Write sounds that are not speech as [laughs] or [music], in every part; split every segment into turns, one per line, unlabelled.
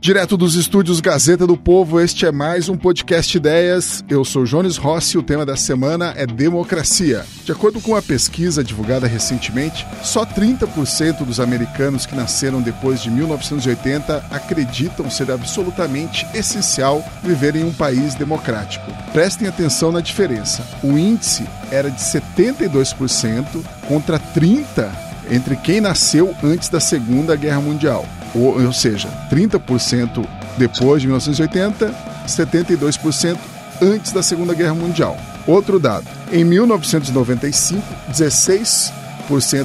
Direto dos estúdios Gazeta do Povo, este é mais um podcast Ideias. Eu sou Jones Rossi e o tema da semana é democracia. De acordo com uma pesquisa divulgada recentemente, só 30% dos americanos que nasceram depois de 1980 acreditam ser absolutamente essencial viver em um país democrático. Prestem atenção na diferença. O índice era de 72% contra 30% entre quem nasceu antes da Segunda Guerra Mundial ou, ou seja, 30% depois de 1980, 72% antes da Segunda Guerra Mundial. Outro dado: em 1995, 16%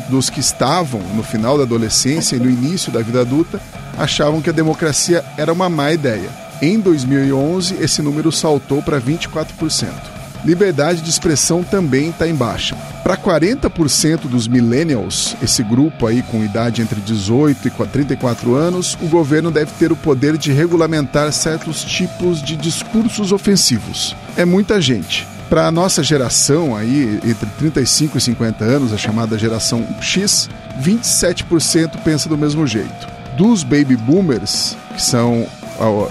dos que estavam no final da adolescência e no início da vida adulta achavam que a democracia era uma má ideia. Em 2011, esse número saltou para 24% liberdade de expressão também está em baixa. Para 40% dos millennials, esse grupo aí com idade entre 18 e 34 anos, o governo deve ter o poder de regulamentar certos tipos de discursos ofensivos. É muita gente. Para a nossa geração aí, entre 35 e 50 anos, a chamada geração X, 27% pensa do mesmo jeito. Dos baby boomers, que são,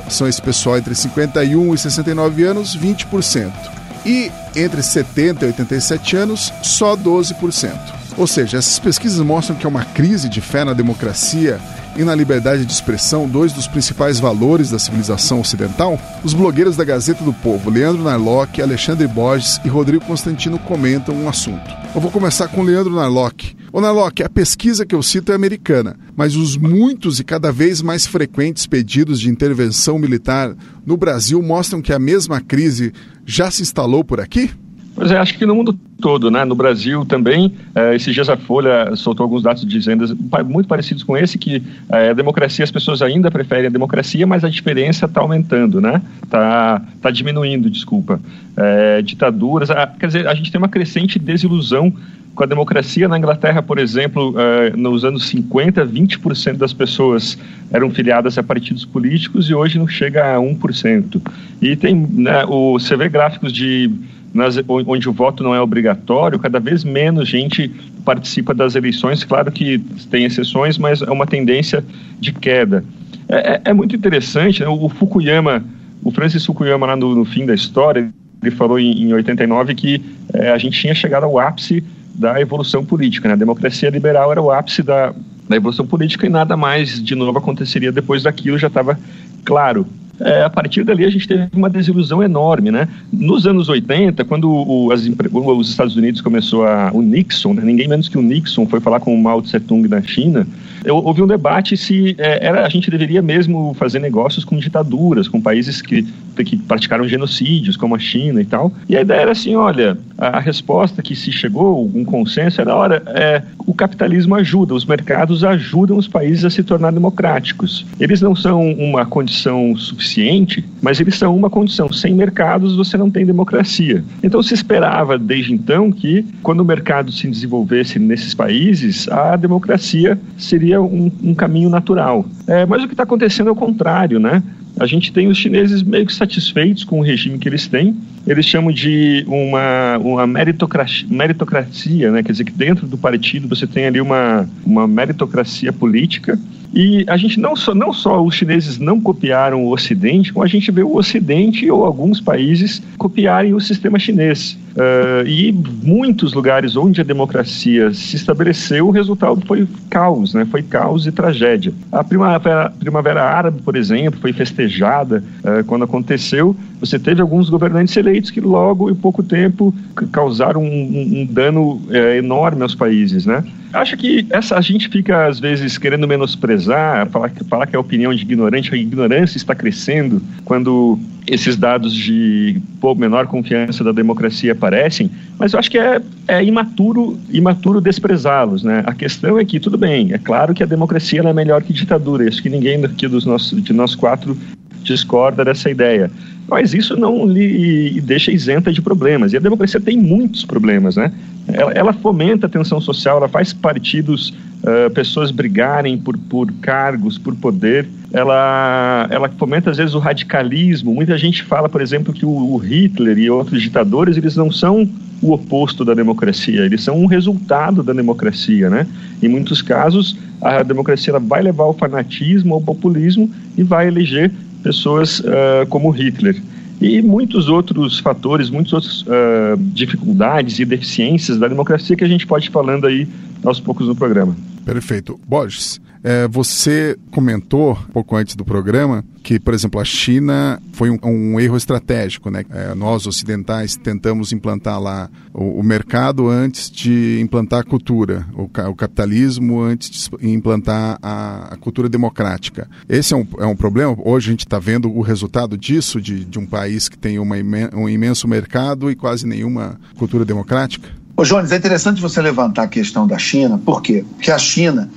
são esse pessoal entre 51 e 69 anos, 20% e entre 70 e 87 anos, só 12%. Ou seja, essas pesquisas mostram que é uma crise de fé na democracia e na liberdade de expressão, dois dos principais valores da civilização ocidental, os blogueiros da Gazeta do Povo, Leandro Narlock, Alexandre Borges e Rodrigo Constantino comentam um assunto. Eu vou começar com Leandro Narlock. Ô Narlock, a pesquisa que eu cito é americana, mas os muitos e cada vez mais frequentes pedidos de intervenção militar no Brasil mostram que a mesma crise já se instalou por aqui?
Pois é, acho que no mundo todo, né? No Brasil também, eh, esses dias a Folha soltou alguns dados dizendo muito parecidos com esse que eh, a democracia, as pessoas ainda preferem a democracia, mas a diferença está aumentando, né? Está tá diminuindo, desculpa. Eh, ditaduras, a, quer dizer, a gente tem uma crescente desilusão com a democracia na Inglaterra, por exemplo, eh, nos anos 50, 20% das pessoas eram filiadas a partidos políticos e hoje não chega a 1%. E tem, né, o, você vê gráficos de nas, onde o voto não é obrigatório, cada vez menos gente participa das eleições. Claro que tem exceções, mas é uma tendência de queda. É, é, é muito interessante, né? o Fukuyama, o Francis Fukuyama lá no, no, fim da história, ele falou em, em 89 que é, a gente tinha chegado ao ápice da evolução política. Né? A democracia liberal era o ápice da, da evolução política e nada mais de novo aconteceria depois daquilo, já estava claro. É, a partir dali a gente teve uma desilusão enorme, né? Nos anos 80, quando o, as, os Estados Unidos começou a... o Nixon, né? ninguém menos que o Nixon foi falar com o Mao Tse Tung na China, eu, houve um debate se é, era, a gente deveria mesmo fazer negócios com ditaduras, com países que, que praticaram genocídios, como a China e tal. E a ideia era assim, olha, a, a resposta que se chegou, um consenso, era, olha, é, o capitalismo ajuda, os mercados ajudam os países a se tornar democráticos. Eles não são uma condição suficiente, mas eles são uma condição. Sem mercados você não tem democracia. Então se esperava desde então que, quando o mercado se desenvolvesse nesses países, a democracia seria seria um, um caminho natural. É, mas o que está acontecendo é o contrário, né? A gente tem os chineses meio que satisfeitos com o regime que eles têm. Eles chamam de uma, uma meritocracia, meritocracia, né? Quer dizer que dentro do partido você tem ali uma, uma meritocracia política e a gente não só, não só os chineses não copiaram o Ocidente, como a gente vê o Ocidente ou alguns países copiarem o sistema chinês. Uh, e muitos lugares onde a democracia se estabeleceu, o resultado foi caos, né? foi caos e tragédia. A primavera, primavera árabe, por exemplo, foi festejada uh, quando aconteceu. Você teve alguns governantes eleitos que logo em pouco tempo causaram um, um, dano uh, enorme aos países. Né? Acho que essa, a gente fica, às vezes, querendo menosprezar, falar, falar que é opinião de ignorante, a ignorância está crescendo quando esses dados de pô, menor confiança da democracia aparecem, mas eu acho que é, é imaturo, imaturo desprezá-los, né? A questão é que, tudo bem, é claro que a democracia é melhor que ditadura, isso que ninguém aqui dos nossos, de nós quatro discorda dessa ideia. Mas isso não lhe deixa isenta de problemas. E a democracia tem muitos problemas, né? Ela, ela fomenta a tensão social, ela faz partidos, uh, pessoas brigarem por, por cargos, por poder. ela, ela fomenta às vezes o radicalismo. Muita gente fala, por exemplo, que o, o Hitler e outros ditadores eles não são o oposto da democracia, eles são um resultado da democracia, né? Em muitos casos, a democracia vai levar ao fanatismo, ao populismo e vai eleger pessoas uh, como Hitler. E muitos outros fatores, muitas outras uh, dificuldades e deficiências da democracia que a gente pode ir falando aí aos poucos no programa.
Perfeito. Borges, é, você comentou um pouco antes do programa que, por exemplo, a China foi um, um erro estratégico, né? É, nós ocidentais tentamos implantar lá o, o, mercado antes de implantar a cultura, o, o capitalismo antes de implantar a, a, cultura democrática. Esse é um, é um problema. Hoje a gente está vendo o resultado disso de, de um país que tem uma, um imenso mercado e quase nenhuma cultura democrática.
Ô, Jones, é interessante você levantar a questão da China, por quê? Porque a China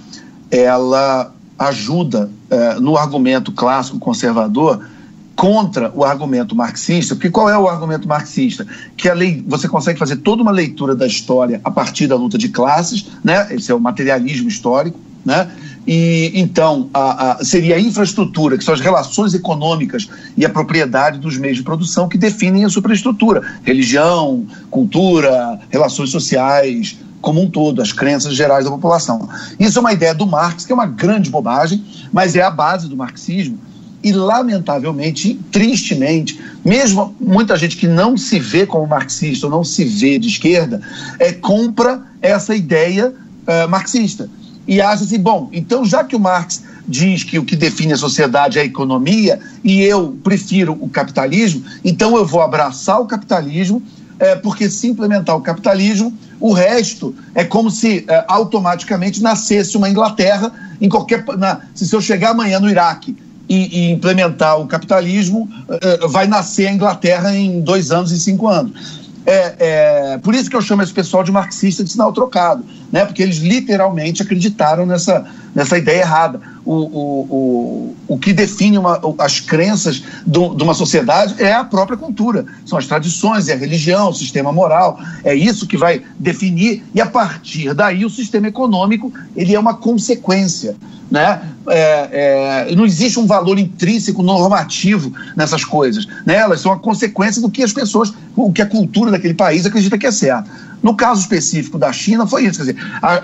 ela ajuda é, no argumento clássico conservador contra o argumento marxista, porque qual é o argumento marxista? Que a lei, você consegue fazer toda uma leitura da história a partir da luta de classes, né? Esse é o materialismo histórico, né? E então a, a, seria a infraestrutura, que são as relações econômicas e a propriedade dos meios de produção que definem a superestrutura, religião, cultura, relações sociais, como um todo, as crenças gerais da população. Isso é uma ideia do Marx, que é uma grande bobagem, mas é a base do marxismo. E, lamentavelmente, tristemente, mesmo muita gente que não se vê como marxista ou não se vê de esquerda, é, compra essa ideia é, marxista. E acha assim: bom, então já que o Marx diz que o que define a sociedade é a economia e eu prefiro o capitalismo, então eu vou abraçar o capitalismo é, porque se implementar o capitalismo, o resto é como se é, automaticamente nascesse uma Inglaterra em qualquer. Na, se eu chegar amanhã no Iraque e, e implementar o capitalismo, é, vai nascer a Inglaterra em dois anos e cinco anos. É, é, por isso que eu chamo esse pessoal de marxista de sinal trocado, né? porque eles literalmente acreditaram nessa, nessa ideia errada. O, o, o, o que define uma, as crenças de uma sociedade é a própria cultura, são as tradições, é a religião, o sistema moral, é isso que vai definir, e a partir daí o sistema econômico ele é uma consequência. Né? É, é, não existe um valor intrínseco normativo nessas coisas. Né? Elas são a consequência do que as pessoas, o que a cultura daquele país acredita que é certo. No caso específico da China, foi isso, quer dizer,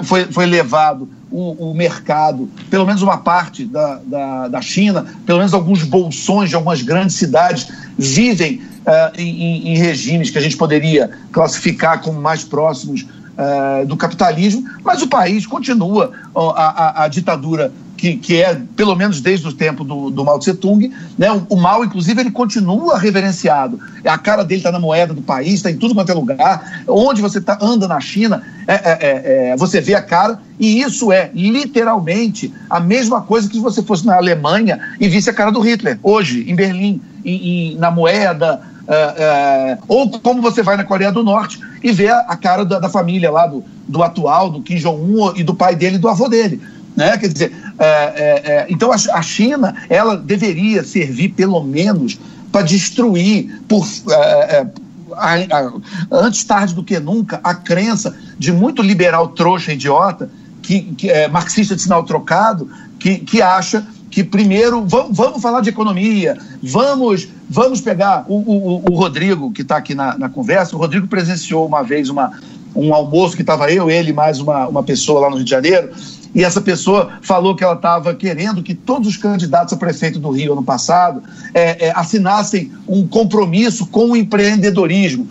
foi, foi levado o, o mercado, pelo menos uma parte da, da, da, China, pelo menos alguns bolsões de algumas grandes cidades vivem uh, em, em regimes que a gente poderia classificar como mais próximos uh, do capitalismo, mas o país continua a, a, a ditadura que, que, é, pelo menos desde o tempo do, do Mao Tse Tung, né? o, o Mao, inclusive, ele continua reverenciado. A cara dele está na moeda do país, está em tudo quanto é lugar. Onde você tá, anda na China, é, é, é, é, você vê a cara, e isso é literalmente a mesma coisa que se você fosse na Alemanha e visse a cara do Hitler, hoje, em Berlim, em, em, na moeda, Uh, uh, ou como você vai na Coreia do Norte e vê a, a cara da, da, família lá, do, do atual, do Kim Jong-un e do pai dele e do avô dele. Né? Quer dizer, é, é, é, então a, a, China ela deveria servir pelo menos para destruir por é, é, a, a, antes tarde do que nunca a crença de muito liberal trouxa idiota que, que é marxista de sinal trocado que, que acha que primeiro vamos, vamos falar de economia, vamos vamos pegar o, o, o Rodrigo que está aqui na, na, conversa. O Rodrigo presenciou uma vez uma, um almoço que estava eu, ele mais uma, uma pessoa lá no Rio de Janeiro e essa pessoa falou que ela estava querendo que todos os candidatos a prefeito do Rio ano passado é, é, assinassem um compromisso com o empreendedorismo.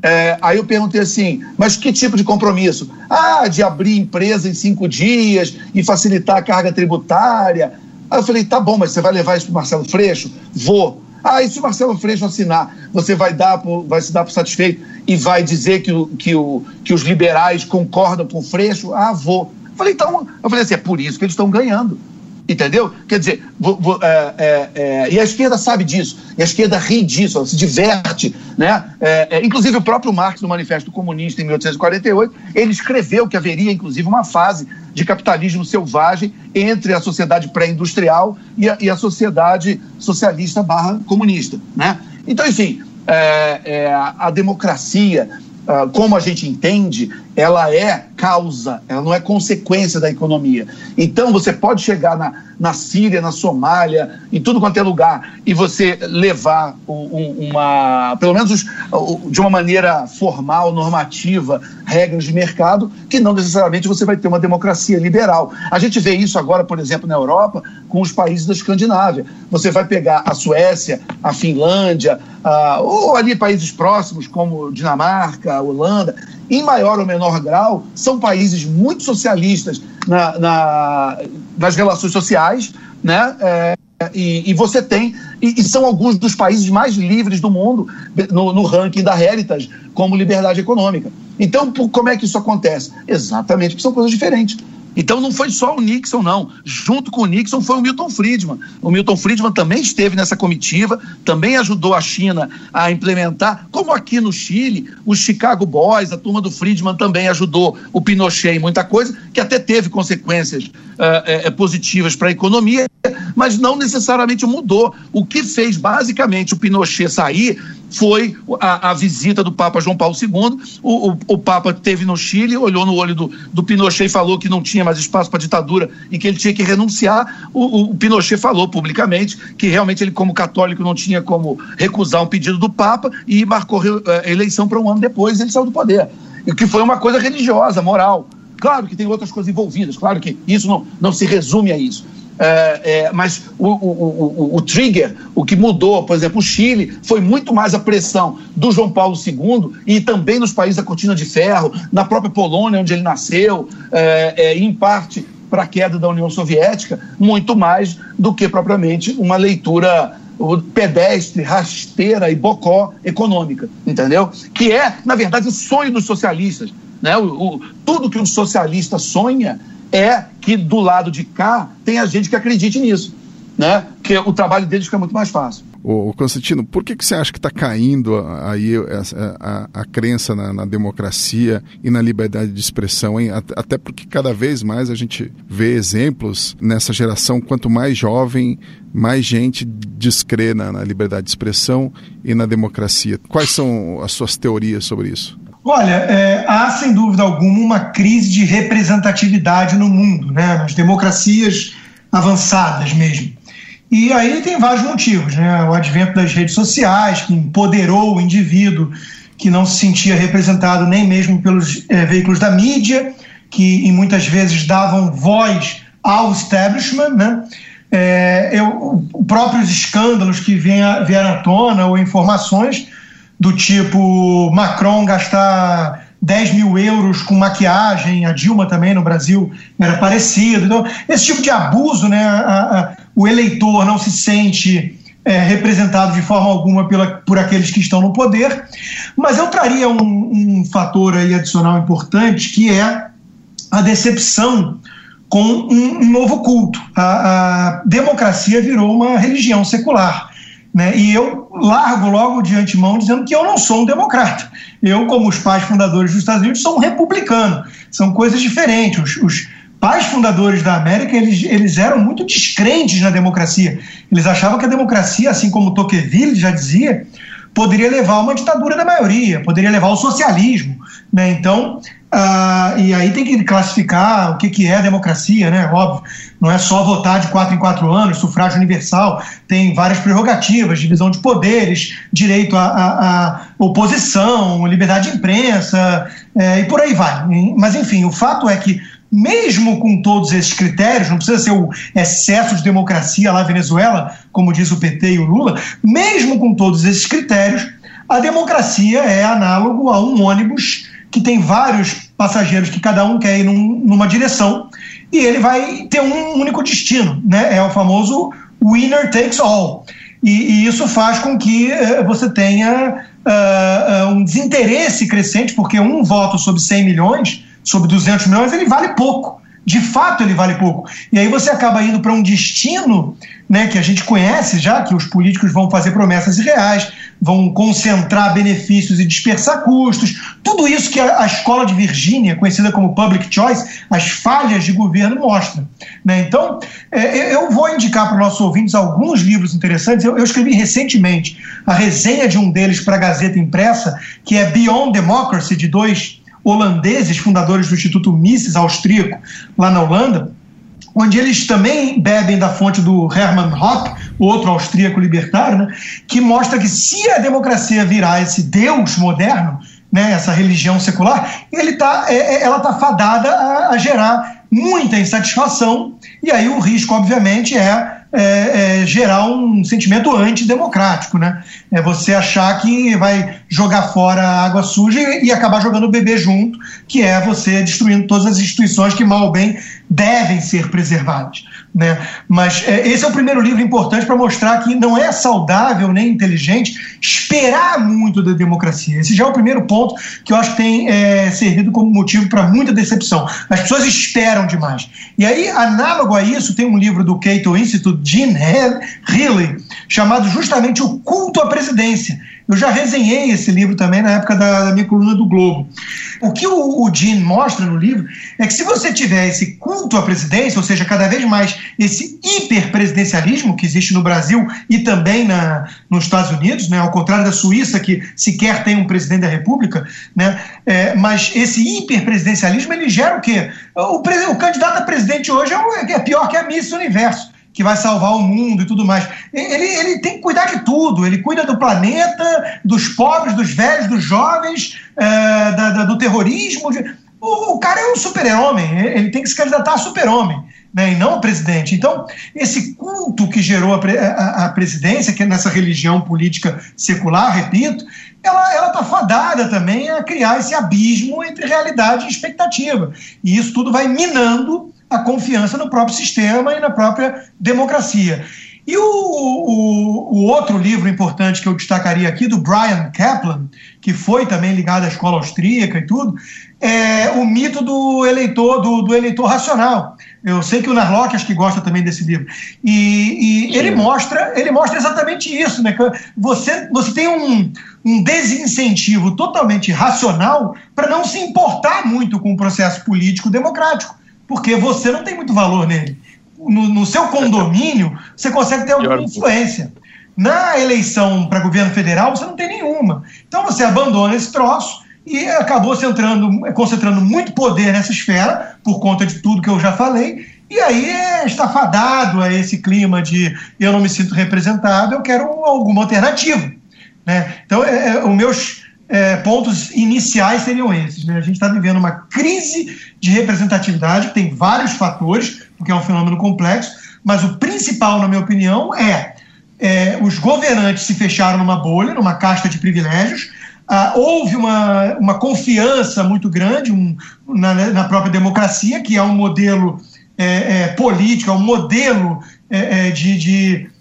É, aí eu perguntei assim, mas que tipo de compromisso? Ah, de abrir empresa em cinco dias e facilitar a carga tributária. Aí eu falei, tá bom, mas você vai levar isso para Marcelo Freixo? Vou. Ah, e se o Marcelo Freixo assinar, você vai, dar por, vai se dar por satisfeito e vai dizer que, o, que, o, que os liberais concordam com o Freixo? Ah, vou. Falei, então, eu falei assim, é por isso que eles estão ganhando. Entendeu? Quer dizer, vou, vou, é, é, é, e a esquerda sabe disso, e a esquerda ri disso, ela se diverte. Né? É, é, inclusive, o próprio Marx, no Manifesto Comunista, em 1848, ele escreveu que haveria, inclusive, uma fase de capitalismo selvagem entre a sociedade pré-industrial e, e, a sociedade socialista barra comunista. Né? Então, enfim, é, a democracia uh, como a gente entende, ela é causa, ela não é consequência da economia. Então você pode chegar na, na Síria, na Somália, em tudo quanto é lugar, e você levar um, uma, pelo menos de uma maneira formal, normativa, regras de mercado, que não necessariamente você vai ter uma democracia liberal. A gente vê isso agora, por exemplo, na Europa, com os países da Escandinávia. Você vai pegar a Suécia, a Finlândia, uh, ou ali países próximos, como Dinamarca, Holanda, em maior ou menor grau, são países muito socialistas na, na nas relações sociais, né? É, e, e, você tem, e, e, são alguns dos países mais livres do mundo no, no ranking da Heritage como liberdade econômica. Então, por, como é que isso acontece? Exatamente, porque são coisas diferentes. Então não foi só o Nixon, não. Junto com o Nixon foi o Milton Friedman. O Milton Friedman também esteve nessa comitiva, também ajudou a China a implementar, como aqui no Chile, os Chicago Boys, a turma do Friedman também ajudou o Pinochet em muita coisa, que até teve consequências uh, positivas para a economia, mas não necessariamente mudou. O que fez basicamente o Pinochet sair foi a, a, visita do Papa João Paulo II. O, o, o, Papa teve no Chile, olhou no olho do, do Pinochet e falou que não tinha mais espaço para ditadura e que ele tinha que renunciar. O, o, Pinochet falou publicamente que realmente ele, como católico, não tinha como recusar um pedido do Papa e marcou a eleição para um ano depois ele saiu do poder. E que foi uma coisa religiosa, moral. Claro que tem outras coisas envolvidas, claro que isso não, não se resume a isso. É, é, mas o, o, o, o, trigger, o que mudou, por exemplo, o Chile, foi muito mais a pressão do João Paulo II e também nos países da Cortina de Ferro, na própria Polônia, onde ele nasceu, é, é em parte para a queda da União Soviética, muito mais do que propriamente uma leitura pedestre, rasteira e bocó econômica, entendeu? Que é, na verdade, o sonho dos socialistas. Né? Tudo que um socialista sonha é que do lado de cá tem a gente que acredite nisso, né? Que o trabalho deles fica muito mais fácil.
Ô, Constantino, por que, que você acha que está caindo aí a, a, a crença na, na, democracia e na liberdade de expressão, hein? Até porque cada vez mais a gente vê exemplos nessa geração, quanto mais jovem, mais gente descrê na, na liberdade de expressão e na democracia. Quais são as suas teorias sobre isso?
Olha, é, há sem dúvida alguma uma crise de representatividade no mundo, né, nas democracias avançadas mesmo. E aí tem vários motivos, né? O advento das redes sociais, que empoderou o indivíduo que não se sentia representado nem mesmo pelos é, veículos da mídia, que muitas vezes davam voz ao establishment, né? É, eu, próprios escândalos que vieram à tona ou informações do tipo Macron gastar 10 mil euros com maquiagem, a Dilma também no Brasil era parecido. Então, esse tipo de abuso, né, a, a, o eleitor não se sente é, representado de forma alguma pela, por aqueles que estão no poder. Mas eu traria um, um fator aí adicional importante, que é a decepção com um, um novo culto. A, a democracia virou uma religião secular. Né? E eu largo logo de antemão dizendo que eu não sou um democrata. Eu, como os pais fundadores dos Estados Unidos, sou um republicano. São coisas diferentes. Os, os pais fundadores da América, eles, eles eram muito descrentes na democracia. Eles achavam que a democracia, assim como Tocqueville já dizia, poderia levar a uma ditadura da maioria, poderia levar ao socialismo. Né? Então, Uh, e aí tem que classificar o que, que é democracia, né? Óbvio, não é só votar de quatro em quatro anos, sufrágio universal, tem várias prerrogativas, divisão de poderes, direito à, oposição, liberdade de imprensa é, e por aí vai. Mas enfim, o fato é que mesmo com todos esses critérios, não precisa ser o excesso de democracia lá na Venezuela, como diz o PT e o Lula, mesmo com todos esses critérios, a democracia é análogo a um ônibus que tem vários passageiros que cada um quer ir num, numa direção e ele vai ter um único destino, né? É o famoso winner takes all. E, e isso faz com que uh, você tenha uh, um desinteresse crescente, porque um voto sobre 100 milhões, sobre 200 milhões, ele vale pouco. De fato ele vale pouco. E aí você acaba indo para um destino né, que a gente conhece já, que os políticos vão fazer promessas irreais, vão concentrar benefícios e dispersar custos, tudo isso que a, a escola de Virgínia, conhecida como Public Choice, as falhas de governo mostra. Né? Então, é, eu vou indicar para os nossos ouvintes alguns livros interessantes. Eu, eu escrevi recentemente a resenha de um deles para a Gazeta Impressa, que é Beyond Democracy, de dois holandeses, fundadores do Instituto Mises austríaco, lá na Holanda onde eles também bebem da fonte do Hermann Hoppe, outro austríaco libertário, né, que mostra que se a democracia virar esse Deus moderno, né, essa religião secular, ele tá, é, é ela está fadada a, a gerar muita insatisfação, e aí o risco, obviamente, é é, é, gerar um sentimento antidemocrático, né? É você achar que vai jogar fora a água suja e, e, acabar jogando o bebê junto, que é você destruindo todas as instituições que mal ou bem devem ser preservadas. Né? Mas é, esse é o primeiro livro importante para mostrar que não é saudável nem inteligente esperar muito da democracia. Esse já é o primeiro ponto que eu acho que tem é, servido como motivo para muita decepção. As pessoas esperam demais. E aí, análogo a isso, tem um livro do Cato Institute, Gene Healy, chamado justamente O Culto à Presidência eu já resenhei esse livro também na época da, da minha coluna do Globo. O que o, o mostra no livro é que se você tiver esse culto à presidência, ou seja, cada vez mais esse hiperpresidencialismo que existe no Brasil e também na, nos Estados Unidos, né, ao contrário da Suíça, que sequer tem um presidente da República, né, é, mas esse hiperpresidencialismo ele gera o quê? O, o candidato a presidente hoje é, o, é pior que a Miss Universo que vai salvar o mundo e tudo mais. Ele, ele tem que cuidar de tudo. Ele cuida do planeta, dos pobres, dos velhos, dos jovens, é, da, da, do terrorismo. O, o, cara é um super-homem. Ele tem que se candidatar a super-homem. Né, e não a presidente. Então, esse culto que gerou a, a, a, presidência, que é nessa religião política secular, repito, ela está fadada também a criar esse abismo entre realidade e expectativa. E isso tudo vai minando a confiança no próprio sistema e na própria democracia. E o, o, o, outro livro importante que eu destacaria aqui, do Brian Kaplan, que foi também ligado à escola austríaca e tudo, é o mito do eleitor, do, do eleitor racional. Eu sei que o Narlock acho que gosta também desse livro. E, e ele mostra, ele mostra exatamente isso, né? Que você, você tem um, um desincentivo totalmente racional para não se importar muito com o processo político democrático porque você não tem muito valor nele. No, no seu condomínio, você consegue ter [laughs] alguma influência. Na eleição para governo federal, você não tem nenhuma. Então você abandona esse troço e acabou centrando, concentrando muito poder nessa esfera, por conta de tudo que eu já falei, e aí é estafadado a esse clima de eu não me sinto representado, eu quero alguma alternativa. Né? Então, é, é, os meus é, pontos iniciais seriam esses. Né? A gente está vivendo uma crise de representatividade, que tem vários fatores, porque é um fenômeno complexo, mas o principal, na minha opinião, é, é os governantes se fecharam numa bolha, numa casta de privilégios, ah, houve uma, uma confiança muito grande um, na, na, própria democracia, que é um modelo é, é, político, é um modelo é, é, de, de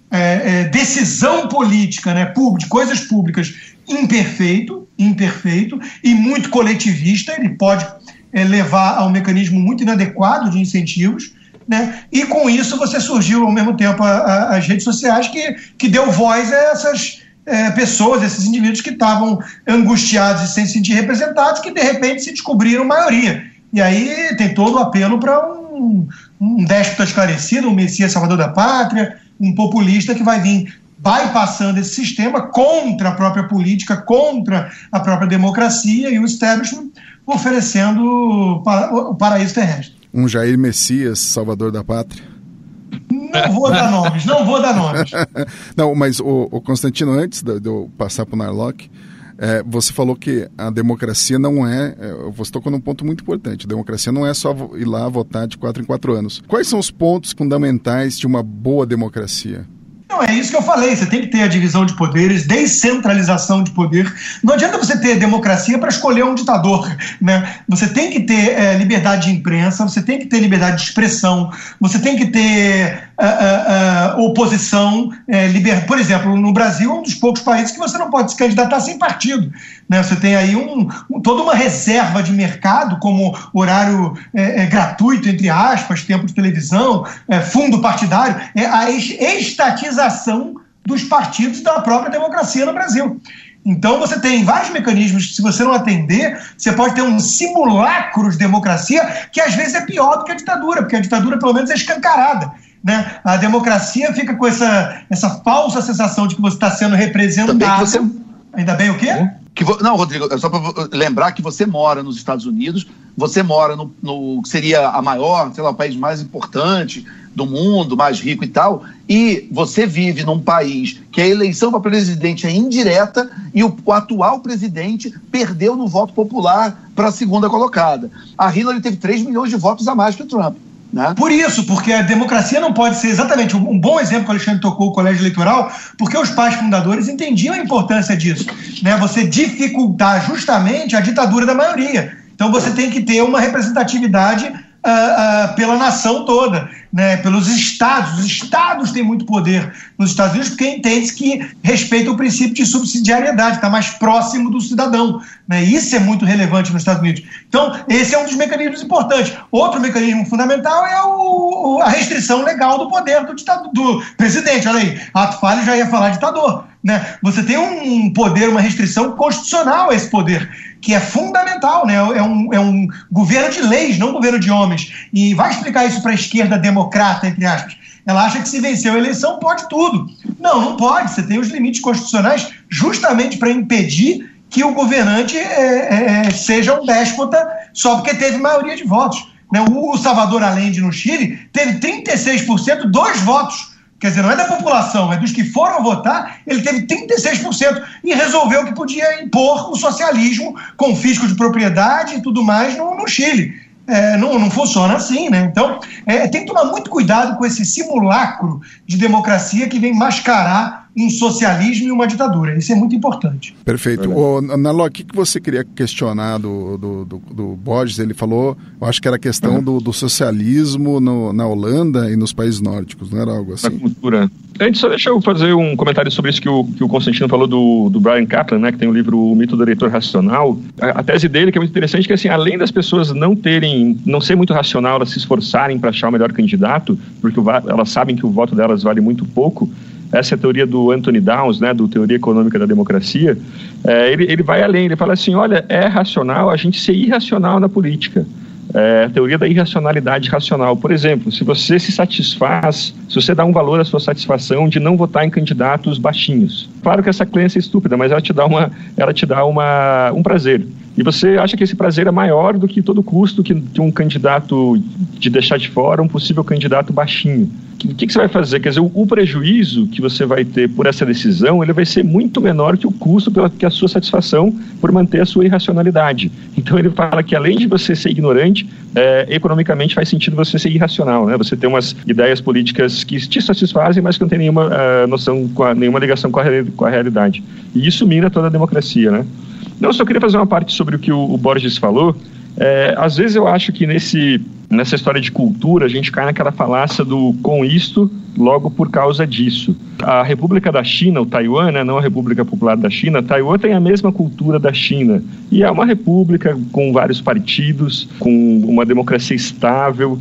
decisão política, né, de coisas públicas imperfeito, imperfeito e muito coletivista, ele pode é, levar a um mecanismo muito inadequado de incentivos, né? E com isso você surgiu ao mesmo tempo a, a, as redes sociais que, que deu voz a essas é, pessoas, esses indivíduos que estavam angustiados e sem se sentir representados, que de repente se descobriram maioria. E aí tem todo o apelo para um, um déspota esclarecido, um Messias Salvador da Pátria, um populista que vai vir bypassando esse sistema contra a própria política, contra a própria democracia e o establishment oferecendo o paraíso terrestre.
Um Jair Messias, salvador da pátria.
Não vou dar nomes, não vou dar nomes. [laughs]
não, mas o, o Constantino, antes de eu passar para o Narlock, é, você falou que a democracia não é, é. Você tocou num ponto muito importante. A democracia não é só ir lá votar de quatro em quatro anos. Quais são os pontos fundamentais de uma boa democracia?
Não, é isso que eu falei. Você tem que ter a divisão de poderes, descentralização de poder. Não adianta você ter democracia para escolher um ditador. Né? Você tem que ter é, liberdade de imprensa, você tem que ter liberdade de expressão, você tem que ter uh, uh, oposição é, liber... Por exemplo, no Brasil é um dos poucos países que você não pode se candidatar sem partido. Né? Você tem aí um, um, toda uma reserva de mercado, como horário é, é, gratuito, entre aspas, tempo de televisão, fundo partidário, a estatização dos partidos da própria democracia no Brasil. Então você tem vários mecanismos que, se você não atender, você pode ter um simulacro de democracia que às vezes é pior do que a ditadura, porque a ditadura pelo menos é escancarada. Né? A democracia fica com essa, essa falsa sensação de que você está sendo representado. Você... Ainda bem o quê?
Que vo... Não, Rodrigo, é só para lembrar que você mora nos Estados Unidos, você mora no, no seria a maior, sei lá, o país mais importante, do mundo, mais rico e tal, e você vive num país que a eleição para presidente é indireta e o, o atual presidente perdeu no voto popular para a segunda colocada. A Hillary teve 3 milhões de votos a mais que o Trump. Né?
Por isso, porque a democracia não pode ser exatamente um bom exemplo que o Alexandre tocou, o colégio eleitoral, porque os pais fundadores entendiam a importância disso. Né? Você dificultar justamente a ditadura da maioria. Então você tem que ter uma representatividade uh, uh, pela nação toda, né, pelos estados. Os estados têm muito poder nos Estados Unidos porque entende que respeita o princípio de subsidiariedade, está mais próximo do cidadão. Né, isso é muito relevante nos Estados Unidos. Então, esse é um dos mecanismos importantes. Outro mecanismo fundamental é o, a restrição legal do poder do, ditado, do presidente. Olha aí, ato falho já ia falar ditador. Né? Você tem um poder, uma restrição constitucional a esse poder que é fundamental, né? É um, é um governo de leis, não um governo de homens. E vai explicar isso para a esquerda democrata, entre aspas. Ela acha que se venceu a eleição pode tudo. Não, não pode. Você tem os limites constitucionais justamente para impedir que o governante é, é, é, seja um déspota só porque teve maioria de votos. Né? O Salvador Allende no Chile teve 36% dos votos quer dizer, não é da população, é dos que foram votar, ele teve 36% e resolveu que podia impor o socialismo com fisco de propriedade e tudo mais no, no Chile. É, não, não funciona assim, né? Então, é, tem que tomar muito cuidado com esse simulacro de democracia que vem mascarar um socialismo e uma ditadura. Isso é muito importante.
Perfeito. O, Naló, o que, que você queria questionar do, do, do, do Borges? Ele falou, eu acho que era a questão uhum. do, do, socialismo no, na Holanda e nos países nórdicos, não era algo assim?
Na cultura. Antes, só deixa eu fazer um comentário sobre isso que o, que o Constantino falou do, do Brian Kaplan, né, que tem o livro O Mito do Eleitor Racional. A, a, tese dele, que é muito interessante, que assim, além das pessoas não terem, não ser muito racional, elas se esforçarem para achar o melhor candidato, porque o, elas sabem que o voto delas vale muito pouco, essa é a teoria do Anthony Downs, né, do Teoria Econômica da Democracia, é, ele, ele vai além, ele fala assim, olha, é racional a gente ser irracional na política. É, a teoria da irracionalidade racional. Por exemplo, se você se satisfaz, se você dá um valor à sua satisfação de não votar em candidatos baixinhos. Claro que essa crença é estúpida, mas ela te dá, uma, ela te dá uma, um prazer. E você acha que esse prazer é maior do que todo o custo que, que um candidato de deixar de fora um possível candidato baixinho o que, que, você vai fazer? Quer dizer, o, o, prejuízo que você vai ter por essa decisão, ele vai ser muito menor que o custo pela que a sua satisfação por manter a sua irracionalidade. Então ele fala que além de você ser ignorante, é, economicamente faz sentido você ser irracional, né? Você ter umas ideias políticas que te satisfazem, mas que não tem nenhuma uh, noção, a, nenhuma ligação com a, com a realidade. E isso mina toda a democracia, né? Não, eu só queria fazer uma parte sobre o que o, o Borges falou. É, às vezes eu acho que nesse nessa história de cultura, a gente cai naquela falácia do com isto, logo por causa disso. A República da China, o Taiwan, né, não a República Popular da China, Taiwan tem a mesma cultura da China. E é uma república com vários partidos, com uma democracia estável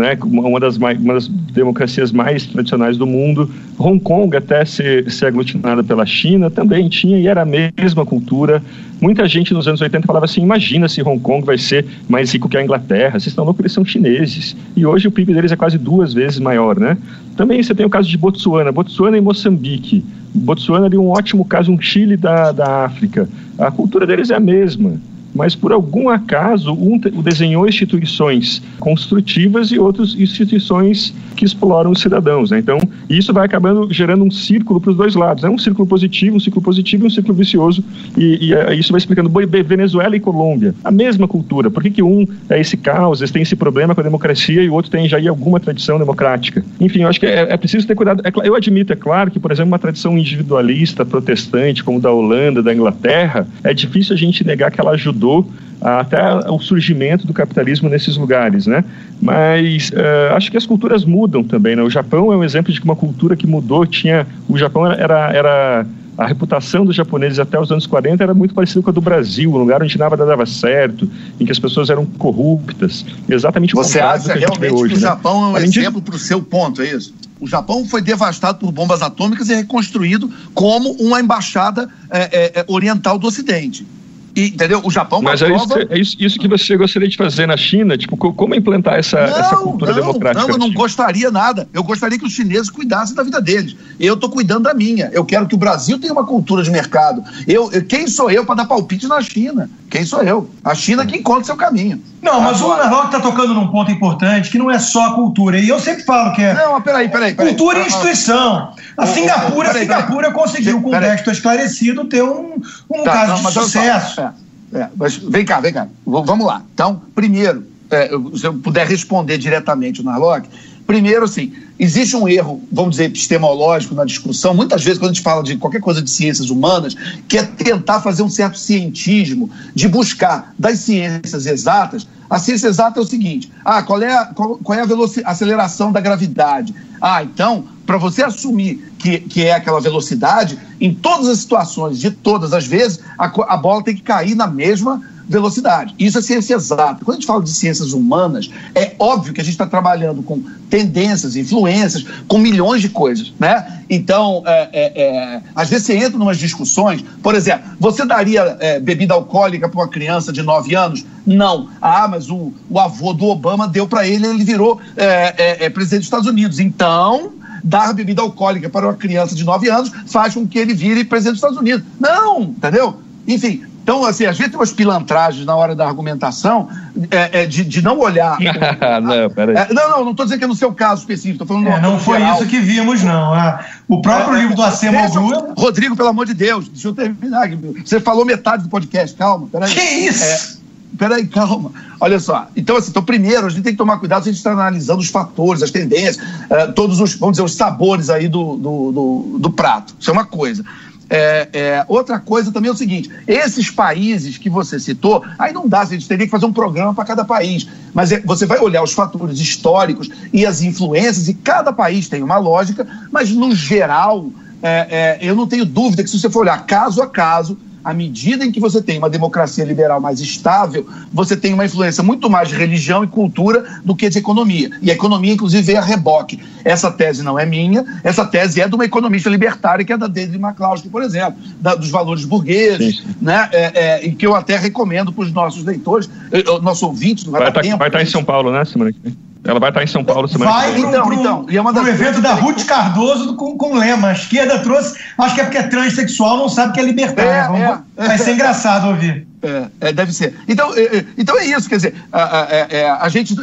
né, uma, das mais, uma das democracias mais tradicionais do mundo. Hong Kong, até ser, ser aglutinada pela China, também tinha e era a mesma cultura. Muita gente nos anos 80 falava assim: imagina se Hong Kong vai ser mais rico que a Inglaterra, vocês estão loucos, eles são chineses. E hoje o PIB deles é quase duas vezes maior, né? Também você tem o caso de Botsuana, Botsuana e Moçambique. Botsuana é um ótimo caso, um Chile da, da África. A cultura deles é a mesma mas por algum acaso um desenhou instituições construtivas e outras instituições que exploram os cidadãos. Né? Então, isso vai acabando gerando um círculo para os dois lados. É né? um círculo positivo, um círculo positivo e um círculo vicioso. E, e é, isso vai explicando Venezuela e Colômbia. A mesma cultura. Por que, que um é esse caos, tem esse problema com a democracia e o outro tem já alguma tradição democrática? Enfim, eu acho que é, é preciso ter cuidado. É, eu admito, é claro, que, por exemplo, uma tradição individualista, protestante, como da Holanda, da Inglaterra, é difícil a gente negar que ela ajudou ajudou até o surgimento do capitalismo nesses lugares, né? Mas uh, acho que as culturas mudam também, né? O Japão é um exemplo de uma cultura que mudou. Tinha o Japão era, era a reputação dos japoneses até os anos 40 era muito parecida com a do Brasil, um lugar onde nada dava certo, em que as pessoas eram corruptas. Exatamente o
Você acha que realmente hoje, que o né? Japão é um Além exemplo de... para o seu ponto, é isso? O Japão foi devastado por bombas atômicas e reconstruído como uma embaixada é, é, oriental do Ocidente. E, entendeu? O Japão
Mas é, isso, é isso, isso, que você gostaria de fazer na China? Tipo, como implantar essa, não, essa cultura
não,
democrática?
Não, eu não gostaria nada. Eu gostaria que os chineses cuidassem da vida deles. Eu estou cuidando da minha. Eu quero que o Brasil tenha uma cultura de mercado. Eu, eu quem sou eu para dar palpite na China? Quem sou eu? A China que encontra seu caminho.
Não, mas Agora... o Narlock está tocando num ponto importante que não é só a cultura. E eu sempre falo que é.
Não, mas peraí, peraí. peraí.
Cultura e instituição. A Singapura. Singapura conseguiu, com o texto esclarecido, ter um, um tá, caso não, de sucesso. É.
É, mas vem cá, vem cá. vamos lá. Então, primeiro, é, se eu puder responder diretamente o Narlock, primeiro, assim, existe um erro, vamos dizer, epistemológico na discussão. Muitas vezes, quando a gente fala de qualquer coisa de ciências humanas, que é tentar fazer um certo cientismo, de buscar das ciências exatas. A ciência exata é o seguinte: ah, qual é a, qual, qual é a aceleração da gravidade? Ah, então, para você assumir que, que é aquela velocidade, em todas as situações, de todas as vezes, a, a bola tem que cair na mesma velocidade. Isso é ciência exata. Quando a gente fala de ciências humanas, é óbvio que a gente está trabalhando com tendências, influências, com milhões de coisas, né? Então, é, é, é, às vezes você entra em umas discussões, por exemplo, você daria é, bebida alcoólica para uma criança de 9 anos? Não. Ah, mas o, o avô do Obama deu para ele, ele virou é, é, presidente dos Estados Unidos. Então, dar bebida alcoólica para uma criança de 9 anos faz com que ele vire presidente dos Estados Unidos. Não, entendeu? Enfim, então, assim, a gente tem umas pilantragens na hora da argumentação é, é, de, de não olhar. [laughs] não, peraí. É, não, não, não estou dizendo que é no seu caso específico, estou falando
é, Não foi geral. isso que vimos, não. É, o próprio é, livro do Acema Blue.
Rodrigo, pelo amor de Deus, deixa eu terminar. Você falou metade do podcast, calma. Peraí.
Que isso?
peraí, calma. Olha só. Então, assim, então, primeiro, a gente tem que tomar cuidado se a gente está analisando os fatores, as tendências, uh, todos os, vamos dizer, os sabores aí do, do, do, do prato. Isso é uma coisa. É, é, outra coisa também é o seguinte: esses países que você citou, aí não dá, a gente teria que fazer um programa para cada país. Mas é, você vai olhar os fatores históricos e as influências, e cada país tem uma lógica, mas no geral, é, é, eu não tenho dúvida que se você for olhar caso a caso, à medida em que você tem uma democracia liberal mais estável, você tem uma influência muito mais de religião e cultura do que de economia. E a economia, inclusive, veio a reboque. Essa tese não é minha, essa tese é de uma economista libertária, que é da David McCloskey, por exemplo, da, dos valores burgueses, sim, né? É, é, e que eu até recomendo para os nossos leitores, nossos ouvintes.
Vai, vai, tá, vai estar tá em São Paulo, né, semana que vem? Ela vai estar em São Paulo semana
vai que vem. Então, então. E é uma das evento da Ruth Cardoso com, com lema. A esquerda trouxe, acho que é porque é transexual, não sabe que é libertário. É, é, vai ser engraçado ouvir.
É, é, deve ser. Então é, é, então é isso, quer dizer, a, a, a, a gente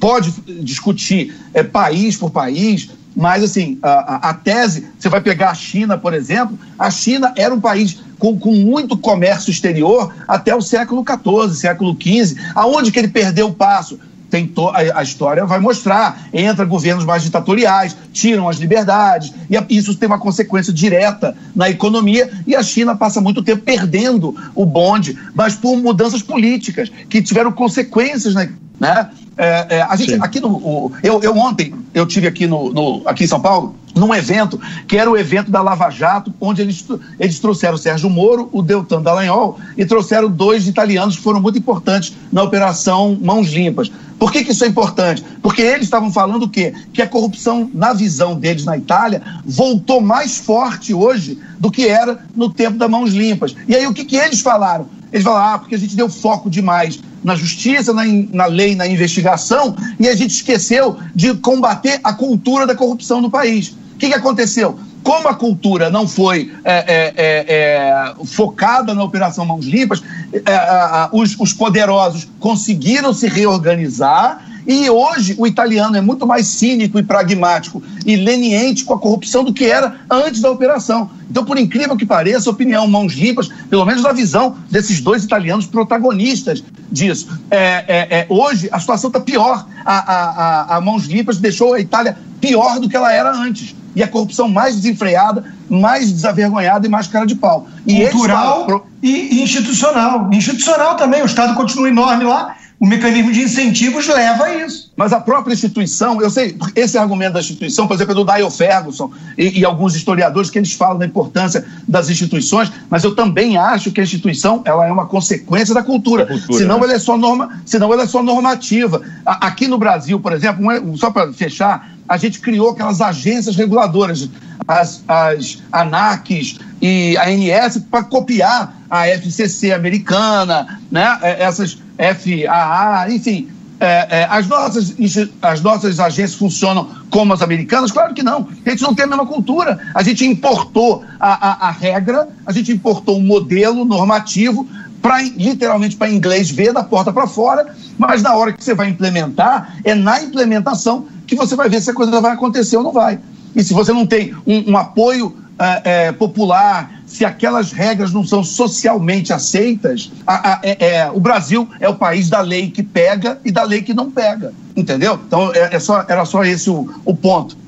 pode discutir país por país, mas assim, a, tese, você vai pegar a China, por exemplo, a China era um país com, com muito comércio exterior até o século XIV, século XV, aonde que ele perdeu o passo? Tem to, a, a, história vai mostrar. Entra governos mais ditatoriais, tiram as liberdades, e isso tem uma consequência direta na economia, e a China passa muito tempo perdendo o bonde, mas por mudanças políticas que tiveram consequências na, né? É, é, a gente, aqui no. O, eu, eu ontem eu tive aqui no, no, aqui em São Paulo num evento que era o evento da Lava Jato, onde eles, eles trouxeram o Sérgio Moro, o Deltan Dallagnol e trouxeram dois italianos que foram muito importantes na operação Mãos Limpas. Por que, que isso é importante? Porque eles estavam falando o quê? Que a corrupção, na visão deles na Itália, voltou mais forte hoje do que era no tempo da Mãos Limpas. E aí o que, que eles falaram? Eles falaram, ah, porque a gente deu foco demais na justiça, na, na lei, na investigação, e a gente esqueceu de combater a cultura da corrupção no país. O que, que aconteceu? Como a cultura não foi é, é, é, é focada na Operação Mãos Limpas, é, os, os poderosos conseguiram se reorganizar e hoje o italiano é muito mais cínico e pragmático e leniente com a corrupção do que era antes da operação. Então, por incrível que pareça, opinião mãos limpas, pelo menos na visão desses dois italianos protagonistas disso. É, é, é, hoje a situação está pior. A, a, a, a, mãos limpas deixou a Itália pior do que ela era antes. E a corrupção mais desenfreada, mais desavergonhada e mais cara de pau.
E Cultural e institucional. Institucional também, o Estado continua enorme lá o mecanismo de incentivos leva a isso.
Mas a própria instituição, eu sei, esse argumento da instituição, por exemplo, é do Dale Ferguson e, e, alguns historiadores que eles falam da importância das instituições, mas eu também acho que a instituição ela é uma consequência da cultura. cultura senão, né? ela é só norma, senão ela é só normativa. A, aqui no Brasil, por exemplo, só para fechar, a gente criou aquelas agências reguladoras, as, as ANACs e a ANS, para copiar a FCC americana, né? É, essas FAA, enfim. É, é, as, nossas, as nossas agências funcionam como as americanas? Claro que não. A gente não tem a mesma cultura. A gente importou a, a, a regra, a gente importou um modelo normativo para literalmente para inglês ver da porta para fora, mas na hora que você vai implementar, é na implementação que você vai ver se a coisa vai acontecer ou não vai. E se você não tem um, um apoio é, é, popular, se aquelas regras não são socialmente aceitas, a, a, é, é, o Brasil é o país da lei que pega e da lei que não pega. Entendeu? Então, é, é só, era só esse o, o ponto.